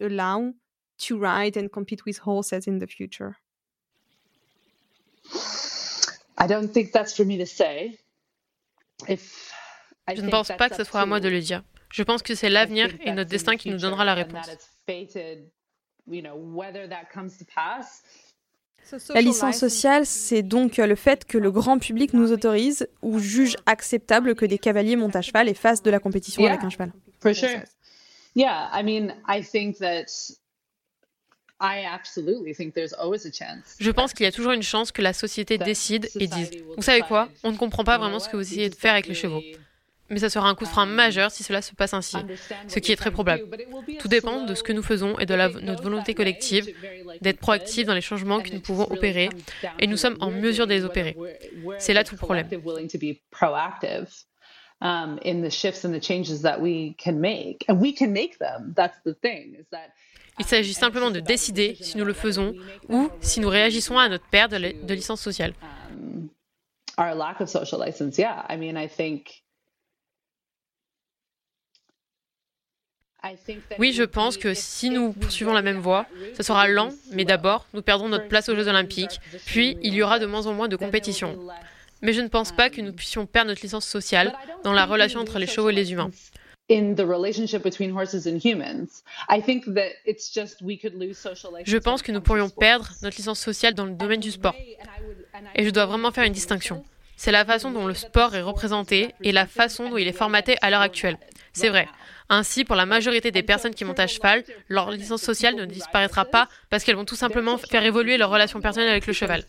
Je ne pense pas que ce soit à moi de le dire. Je pense que c'est l'avenir et notre destin qui nous donnera la réponse. La licence sociale, c'est donc le fait que le grand public nous autorise ou juge acceptable que des cavaliers montent à cheval et fassent de la compétition avec un cheval. Yeah, I mean, I think that je pense qu'il y a toujours une chance que la société décide et dise Vous savez quoi On ne comprend pas vraiment ce que vous essayez de faire avec les chevaux. Mais ça sera un coup de frein um, majeur si cela se passe ainsi, ce qui est très probable. Tout dépend de ce que nous faisons et de notre volonté collective d'être proactifs dans les changements que nous pouvons opérer, et nous sommes en mesure de les opérer. C'est là tout le problème. Il s'agit simplement de décider si nous le faisons ou si nous réagissons à notre perte de, licence sociale. Oui, je pense que si nous poursuivons la même voie, ce sera lent, mais d'abord, nous perdrons notre place aux Jeux olympiques, puis il y aura de moins en moins de compétitions. Mais je ne pense pas que nous puissions perdre notre licence sociale dans la relation entre les chevaux et les humains. Je pense que nous pourrions perdre notre licence sociale dans le domaine du sport. Et je dois vraiment faire une distinction. C'est la façon dont le sport est représenté et la façon dont il est formaté à l'heure actuelle. C'est vrai. Ainsi, pour la majorité des personnes qui montent à cheval, leur licence sociale ne disparaîtra pas parce qu'elles vont tout simplement faire évoluer leur relation personnelle avec le cheval.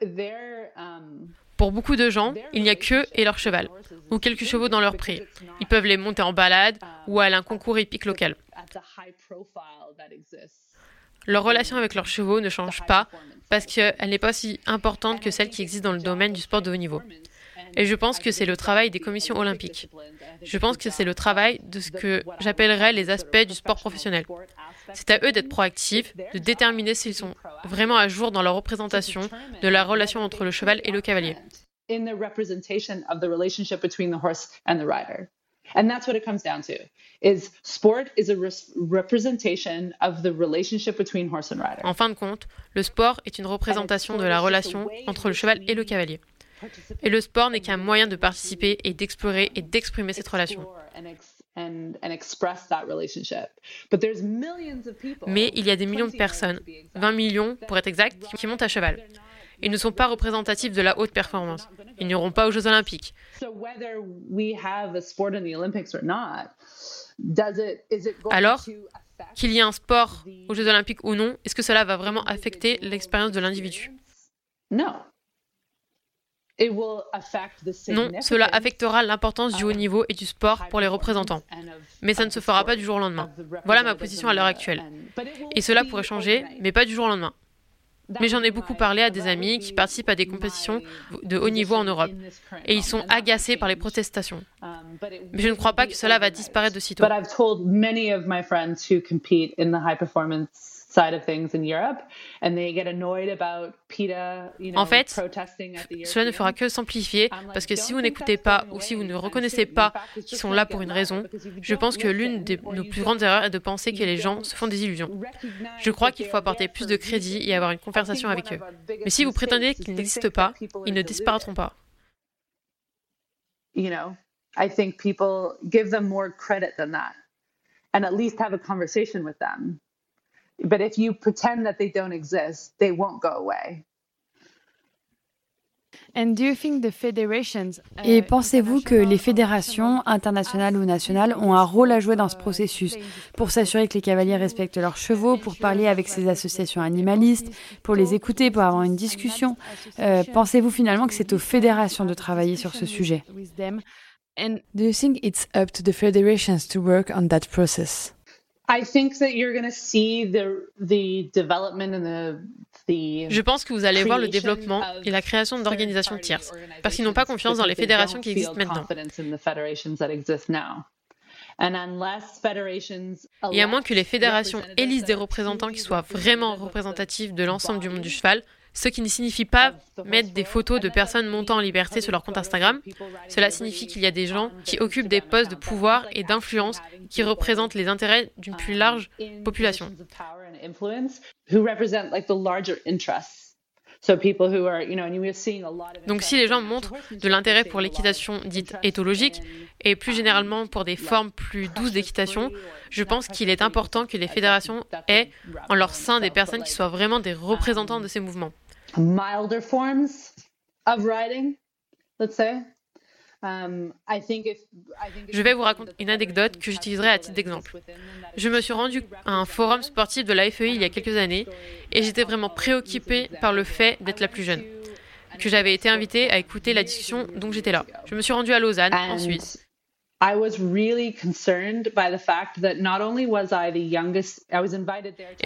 their. Pour beaucoup de gens, il n'y a qu'eux et leur cheval, ou quelques chevaux dans leur pré. Ils peuvent les monter en balade ou à un concours épique local. Leur relation avec leurs chevaux ne change pas parce qu'elle n'est pas aussi importante que celle qui existe dans le domaine du sport de haut niveau. Et je pense que c'est le travail des commissions olympiques. Je pense que c'est le travail de ce que j'appellerais les aspects du sport professionnel. C'est à eux d'être proactifs, de déterminer s'ils sont vraiment à jour dans leur représentation de la relation entre le cheval et le cavalier. And that's what it comes down to. Is sport is a representation of the relationship between horse and rider. En fin de compte, le sport est une représentation de la relation entre le cheval et le cavalier. Et le sport n'est qu'un moyen de participer et d'explorer et d'exprimer cette relation. Mais il y a des millions de personnes, 20 millions pour être exact, qui montent à cheval. Ils ne sont pas représentatifs de la haute performance. Ils n'iront pas aux Jeux olympiques. Alors, qu'il y ait un sport aux Jeux olympiques ou non, est-ce que cela va vraiment affecter l'expérience de l'individu? Non. Non, cela affectera l'importance du haut niveau et du sport pour les représentants. Mais ça ne se fera pas du jour au lendemain. Voilà ma position à l'heure actuelle. Et cela pourrait changer, mais pas du jour au lendemain. Mais j'en ai beaucoup parlé à des amis qui participent à des compétitions de haut niveau en Europe. Et ils sont agacés par les protestations. Mais je ne crois pas que cela va disparaître de sitôt. En fait, cela ne fera que s'amplifier parce que si vous n'écoutez pas ou si vous ne reconnaissez pas qu'ils sont là pour une raison, je pense que l'une de nos plus grandes erreurs est de penser que les gens se font des illusions. Je crois qu'il faut apporter plus de crédit et avoir une conversation avec eux. Mais si vous prétendez qu'ils n'existent pas, ils ne disparaîtront pas. You know, I think people give them more credit than that and at least have a conversation with them. But if you pretend that they don't exist, they won't go away. Et pensez-vous que les fédérations internationales ou nationales ont un rôle à jouer dans ce processus pour s'assurer que les cavaliers respectent leurs chevaux, pour parler avec ces associations animalistes, pour les écouter, pour avoir une discussion? euh, Pensez-vous finalement que c'est aux fédérations de travailler sur ce sujet? Do you think it's up to the federations to work on that process? Je pense que vous allez voir le développement et la création d'organisations tierces, parce qu'ils n'ont pas confiance dans les fédérations qui existent maintenant. Et à moins que les fédérations élisent des représentants qui soient vraiment représentatifs de l'ensemble du monde du cheval, ce qui ne signifie pas mettre des photos de personnes montant en liberté sur leur compte Instagram. Cela signifie qu'il y a des gens qui occupent des postes de pouvoir et d'influence qui représentent les intérêts d'une plus large population. Donc si les gens montrent de l'intérêt pour l'équitation dite éthologique et plus généralement pour des formes plus douces d'équitation, je pense qu'il est important que les fédérations aient en leur sein des personnes qui soient vraiment des représentants de ces mouvements. Milder forms of writing, let's say. Um, I think if, I think Je vais vous raconter une anecdote que j'utiliserai à titre d'exemple. Je me suis rendu à un forum sportif de la FEI il y a quelques années et j'étais vraiment préoccupée par le fait d'être la plus jeune. Que j'avais été invitée à écouter la discussion, donc j'étais là. Je me suis rendue à Lausanne, en Suisse. Et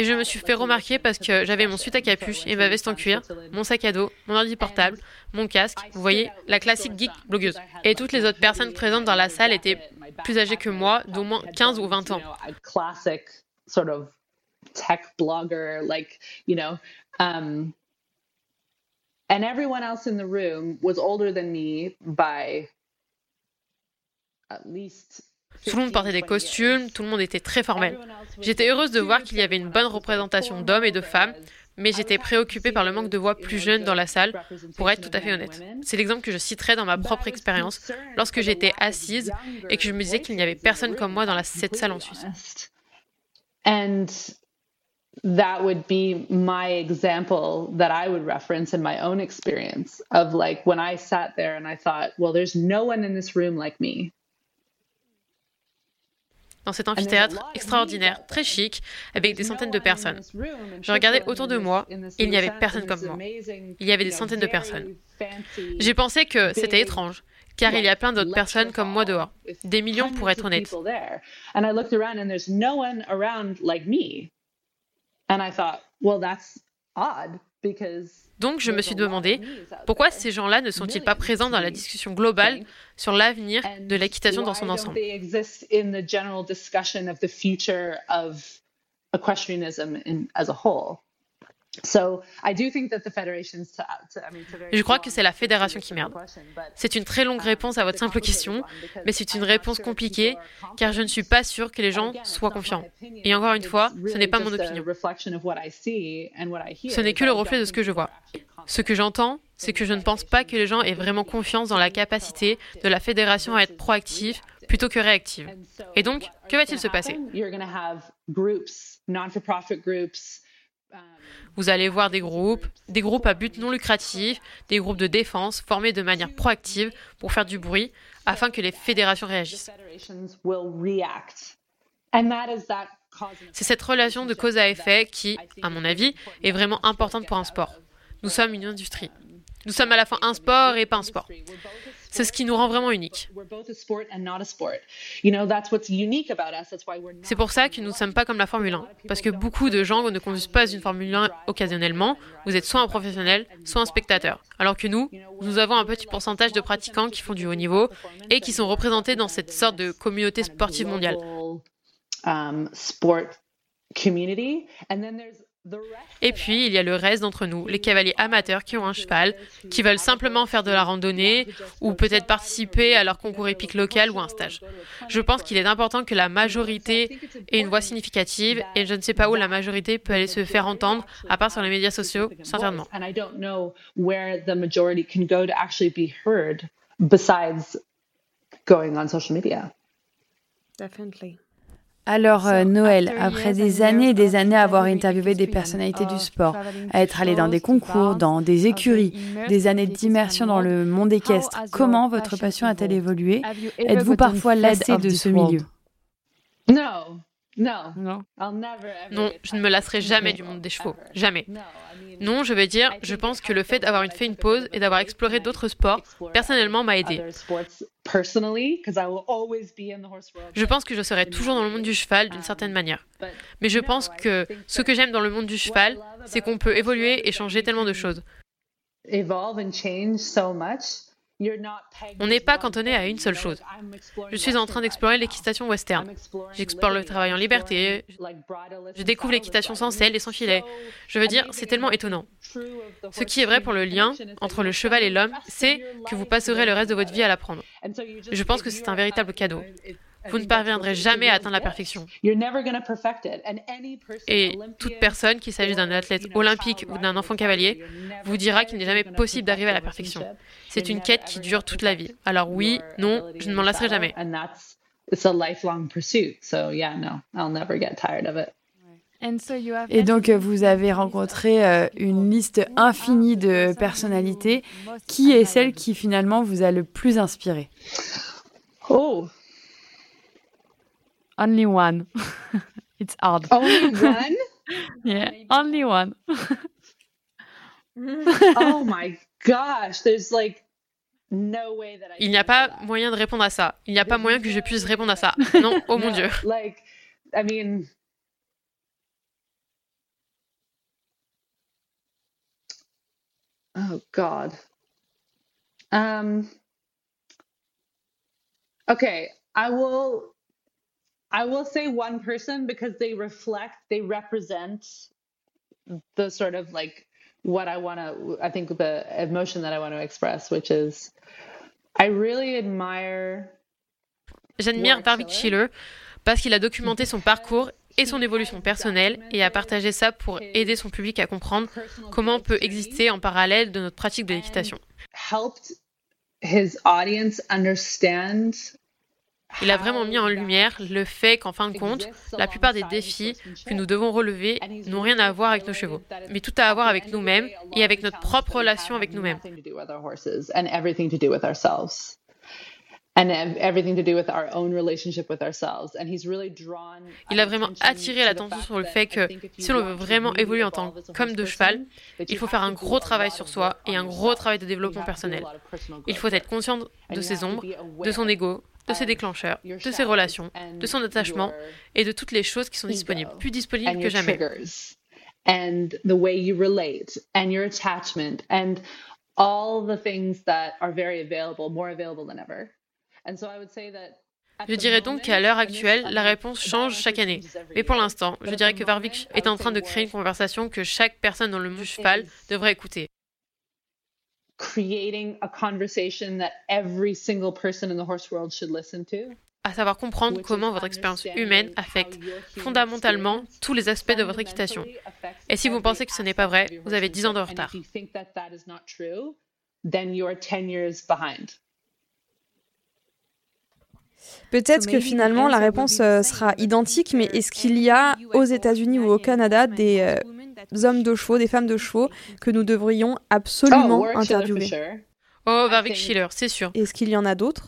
je me suis fait remarquer parce que j'avais mon suite à capuche et ma veste en cuir, mon sac à dos, mon ordi portable, mon casque, vous voyez, la classique geek blogueuse. Et toutes les autres personnes présentes dans la salle étaient plus âgées que moi, d'au moins 15 ou 20 ans. Classic sort of tech blogger, like, you know, and everyone else in the room was older than me by tout le monde portait des costumes, tout le monde était très formel. J'étais heureuse de voir qu'il y avait une bonne représentation d'hommes et de femmes, mais j'étais préoccupée par le manque de voix plus jeunes dans la salle, pour être tout à fait honnête. C'est l'exemple que je citerai dans ma propre expérience, lorsque j'étais assise et que je me disais qu'il n'y avait personne comme moi dans cette salle en Suisse. And that would be my example that I would reference in my own experience of like when I sat there and I thought, well, there's no one in this room like me. Dans cet amphithéâtre extraordinaire, très chic, avec des centaines de personnes. Je regardais autour de moi et il n'y avait personne comme moi. Il y avait des centaines de personnes. J'ai pensé que c'était étrange, car il y a plein d'autres personnes comme moi dehors. Des millions pour être honnête. Donc je me suis demandé pourquoi ces gens-là ne sont-ils pas présents dans la discussion globale sur l'avenir de l'équitation dans son ensemble? Je crois que c'est la fédération qui merde. C'est une très longue réponse à votre simple question, mais c'est une réponse compliquée car je ne suis pas sûre que les gens soient confiants. Et encore une fois, ce n'est pas mon opinion. Ce n'est que le reflet de ce que je vois. Ce que j'entends, c'est que je ne pense pas que les gens aient vraiment confiance dans la capacité de la fédération à être proactive plutôt que réactive. Et donc, que va-t-il se passer? Vous allez voir des groupes, des groupes à but non lucratif, des groupes de défense formés de manière proactive pour faire du bruit afin que les fédérations réagissent. C'est cette relation de cause à effet qui, à mon avis, est vraiment importante pour un sport. Nous sommes une industrie. Nous sommes à la fois un sport et pas un sport. C'est ce qui nous rend vraiment uniques. C'est pour ça que nous ne sommes pas comme la Formule 1, parce que beaucoup de gens ne conduisent pas une Formule 1 occasionnellement. Vous êtes soit un professionnel, soit un spectateur. Alors que nous, nous avons un petit pourcentage de pratiquants qui font du haut niveau et qui sont représentés dans cette sorte de communauté sportive mondiale. Et puis, il y a le reste d'entre nous, les cavaliers amateurs qui ont un cheval, qui veulent simplement faire de la randonnée ou peut-être participer à leur concours épique local ou un stage. Je pense qu'il est important que la majorité ait une voix significative et je ne sais pas où la majorité peut aller se faire entendre, à part sur les médias sociaux, certainement. Definitely. Alors, euh, Noël, après des années et des années à avoir interviewé des personnalités du sport, à être allé dans des concours, dans des écuries, des années d'immersion dans le monde équestre, comment votre passion a-t-elle évolué? Êtes-vous parfois lassé de ce milieu? Non. Non. Non, je ne me lasserai jamais du monde des chevaux. Jamais. Non, je veux dire, je pense que le fait d'avoir fait une pause et d'avoir exploré d'autres sports, personnellement, m'a aidé. Je pense que je serai toujours dans le monde du cheval d'une certaine manière. Mais je pense que ce que j'aime dans le monde du cheval, c'est qu'on peut évoluer et changer tellement de choses. On n'est pas cantonné à une seule chose. Je suis en train d'explorer l'équitation western. J'explore le travail en liberté. Je découvre l'équitation sans selle et sans filet. Je veux dire, c'est tellement étonnant. Ce qui est vrai pour le lien entre le cheval et l'homme, c'est que vous passerez le reste de votre vie à l'apprendre. Je pense que c'est un véritable cadeau. Vous ne parviendrez jamais à atteindre la perfection. Et toute personne, qu'il s'agisse d'un athlète olympique ou d'un enfant cavalier, vous dira qu'il n'est jamais possible d'arriver à la perfection. C'est une quête qui dure toute la vie. Alors oui, non, je ne m'en lasserai jamais. Et donc, vous avez rencontré euh, une liste infinie de personnalités. Qui est celle qui finalement vous a le plus inspiré? Oh, Only one. [laughs] It's hard. Only [laughs] one? yeah, only one. [laughs] oh my gosh, there's like no way that I Il n'y a pas moyen de répondre à ça. Il n'y a pas moyen que je puisse répondre à ça. Non, oh mon dieu. Like, I mean, oh god. Um. Okay, I will I will say one person because they reflect, they represent the sort of like what I want to, I think the emotion that I want to express, which is I really admire. J'admire Warwick Schiller parce qu'il a documenté son parcours et son évolution personnelle et a partagé ça pour aider son public à comprendre comment on peut exister en parallèle de notre pratique de l'équitation. Helped his audience understand il a vraiment mis en lumière le fait qu'en fin de compte, la plupart des défis que nous devons relever n'ont rien à voir avec nos chevaux, mais tout à voir avec nous-mêmes et avec notre propre relation avec nous-mêmes. Il a vraiment attiré l'attention sur le fait que si l'on veut vraiment évoluer en tant qu'homme de cheval, il faut faire un gros travail sur soi et un gros travail de développement personnel. Il faut être conscient de ses ombres, de son ego, de ses déclencheurs, de ses relations, de son attachement et de toutes les choses qui sont disponibles, plus disponibles que jamais. And the way you relate and your attachment and all the things that are very available, more available than ever. And so I would say that je dirais donc qu'à l'heure actuelle, la réponse change chaque année. Mais pour l'instant, je dirais que Varvik est en train de créer une conversation que chaque personne dans le monde cheval devrait écouter creating a conversation that every single person in the horse world should listen to. à savoir comprendre comment votre expérience humaine affecte fondamentalement tous les aspects de votre équitation. Et si vous pensez que ce n'est pas vrai, vous avez 10 ans de retard. Peut-être que finalement la réponse euh, sera identique, mais est-ce qu'il y a aux États-Unis ou au Canada des, hommes de chevaux, des femmes de chevaux que nous devrions absolument Oh, interviewer. Oh, Warwick Schiller, c'est sûr. Est-ce qu'il y en a d'autres?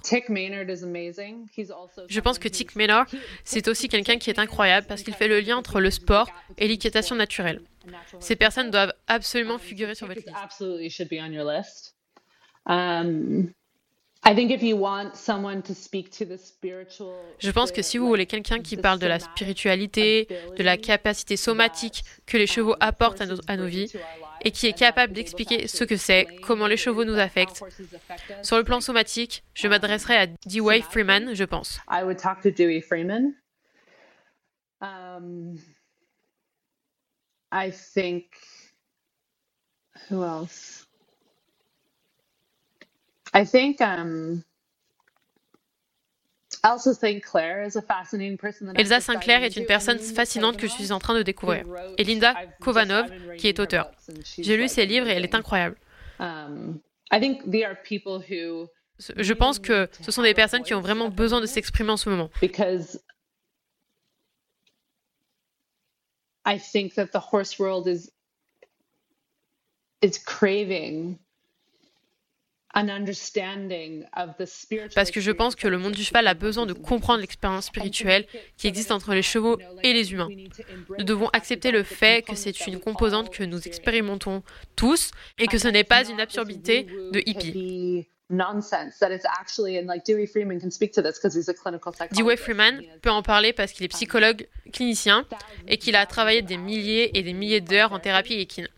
Je pense que Tick Maynard, c'est aussi quelqu'un qui est incroyable parce qu'il fait le lien entre le sport et l'équitation naturelle. Ces personnes doivent absolument figurer sur votre liste. Je pense que si vous voulez quelqu'un qui parle de la spiritualité, de la capacité somatique que les chevaux apportent à nos, à nos vies, et qui est capable d'expliquer ce que c'est, comment les chevaux nous affectent. Sur le plan somatique, je m'adresserai à Dewey Freeman, je pense. I would talk to Dewey Freeman. Um, I think who else? I think um, Elsa St. Clair is a fascinating person. that I'm Elsa just Sinclair est une personne fascinante que je suis en train de découvrir. Et Linda Kovanov, qui est auteure. J'ai lu ses livres et elle est incroyable. Um, I think they are people who Je pense que ce sont des personnes qui ont vraiment besoin de s'exprimer en ce moment. I think that the horse world is is craving an understanding of the spiritual Parce que je pense que le monde du cheval a besoin de comprendre l'expérience spirituelle qui existe entre les chevaux et les humains. Nous devons accepter le fait que c'est une composante que nous expérimentons tous et que ce n'est pas une absurdité de hippie. Dewey. Freeman peut en parler parce qu'il est psychologue clinicien et qu'il a travaillé des milliers et des milliers d'heures en thérapie équine.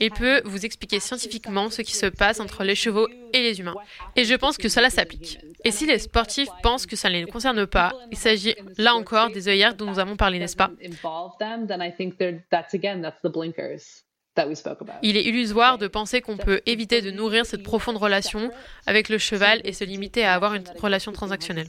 Il peut vous expliquer scientifiquement ce qui se passe entre les chevaux et les humains. Et je pense que cela s'applique. Et si les sportifs pensent que ça ne les concerne pas, il s'agit là encore des œillères dont nous avons parlé, n'est-ce pas? Il est illusoire de penser qu'on peut éviter de nourrir cette profonde relation avec le cheval et se limiter à avoir une relation transactionnelle.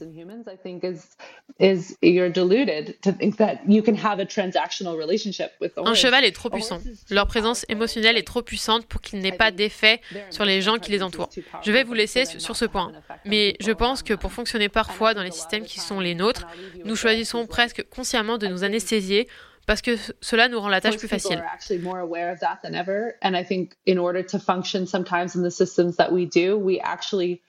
Un cheval est trop puissant. Leur présence émotionnelle est trop puissante pour qu'il n'ait pas d'effet sur les gens qui les entourent. Je vais vous laisser sur ce point. Mais je pense que pour fonctionner parfois dans les systèmes qui sont les nôtres, nous choisissons presque consciemment de nous anesthésier parce que cela nous rend la tâche plus facile. are actually more aware of that than ever. And I think in order to function sometimes in the systems that we do we actually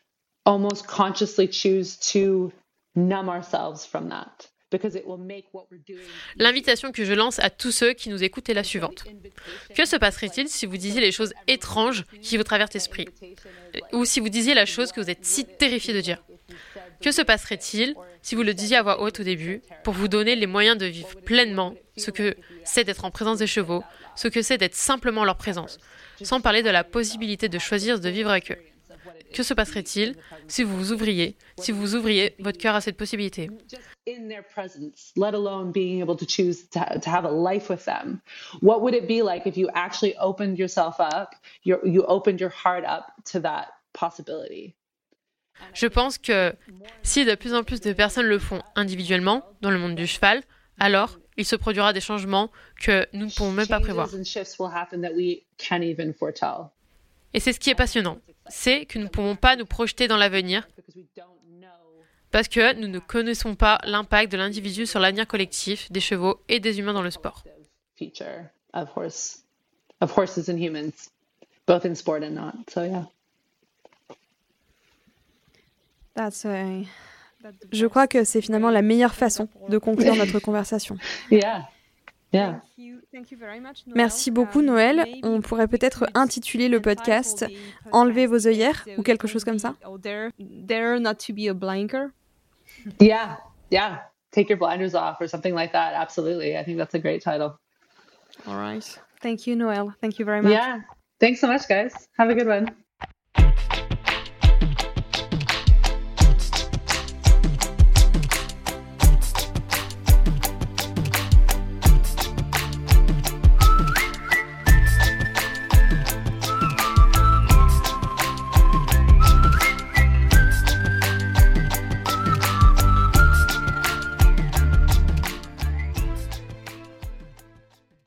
almost consciously choose to numb ourselves from that because it will make what we're doing L'invitation que je lance à tous ceux qui nous écoutent est la suivante. Que se passerait-il si vous disiez les choses étranges qui vous traversent l'esprit? Ou si vous disiez la chose que vous êtes si terrifié de dire? Que se passerait-il si vous le disiez à voix haute au début pour vous donner les moyens de vivre pleinement ce que c'est d'être en présence des chevaux, ce que c'est d'être simplement en leur présence, sans parler de la possibilité de choisir de vivre avec eux? Que se passerait-il si vous vous ouvriez, si vous ouvriez votre cœur à cette possibilité? Possibility? Je pense que si de plus en plus de personnes le font individuellement dans le monde du cheval, alors il se produira des changements que nous ne pouvons même pas prévoir. Et c'est ce qui est passionnant, c'est que nous ne pouvons pas nous projeter dans l'avenir parce que nous ne connaissons pas l'impact de l'individu sur l'avenir collectif des chevaux et des humains dans le sport. Feature of horse, of horses and humans, both in sport and not. So yeah. That's a- Je crois que c'est finalement la meilleure façon de conclure notre conversation. [laughs] Yeah. Yeah. Merci beaucoup Noël. On pourrait peut-être intituler le podcast Enlevez vos œillères ou quelque chose comme ça. Dare not to be a blinker. Yeah. Yeah. Take your blinders off or something like that. Absolutely. I think that's a great title. All right. Thank you Noël. Thank you very much. Yeah. Thanks so much, guys. Have a good one.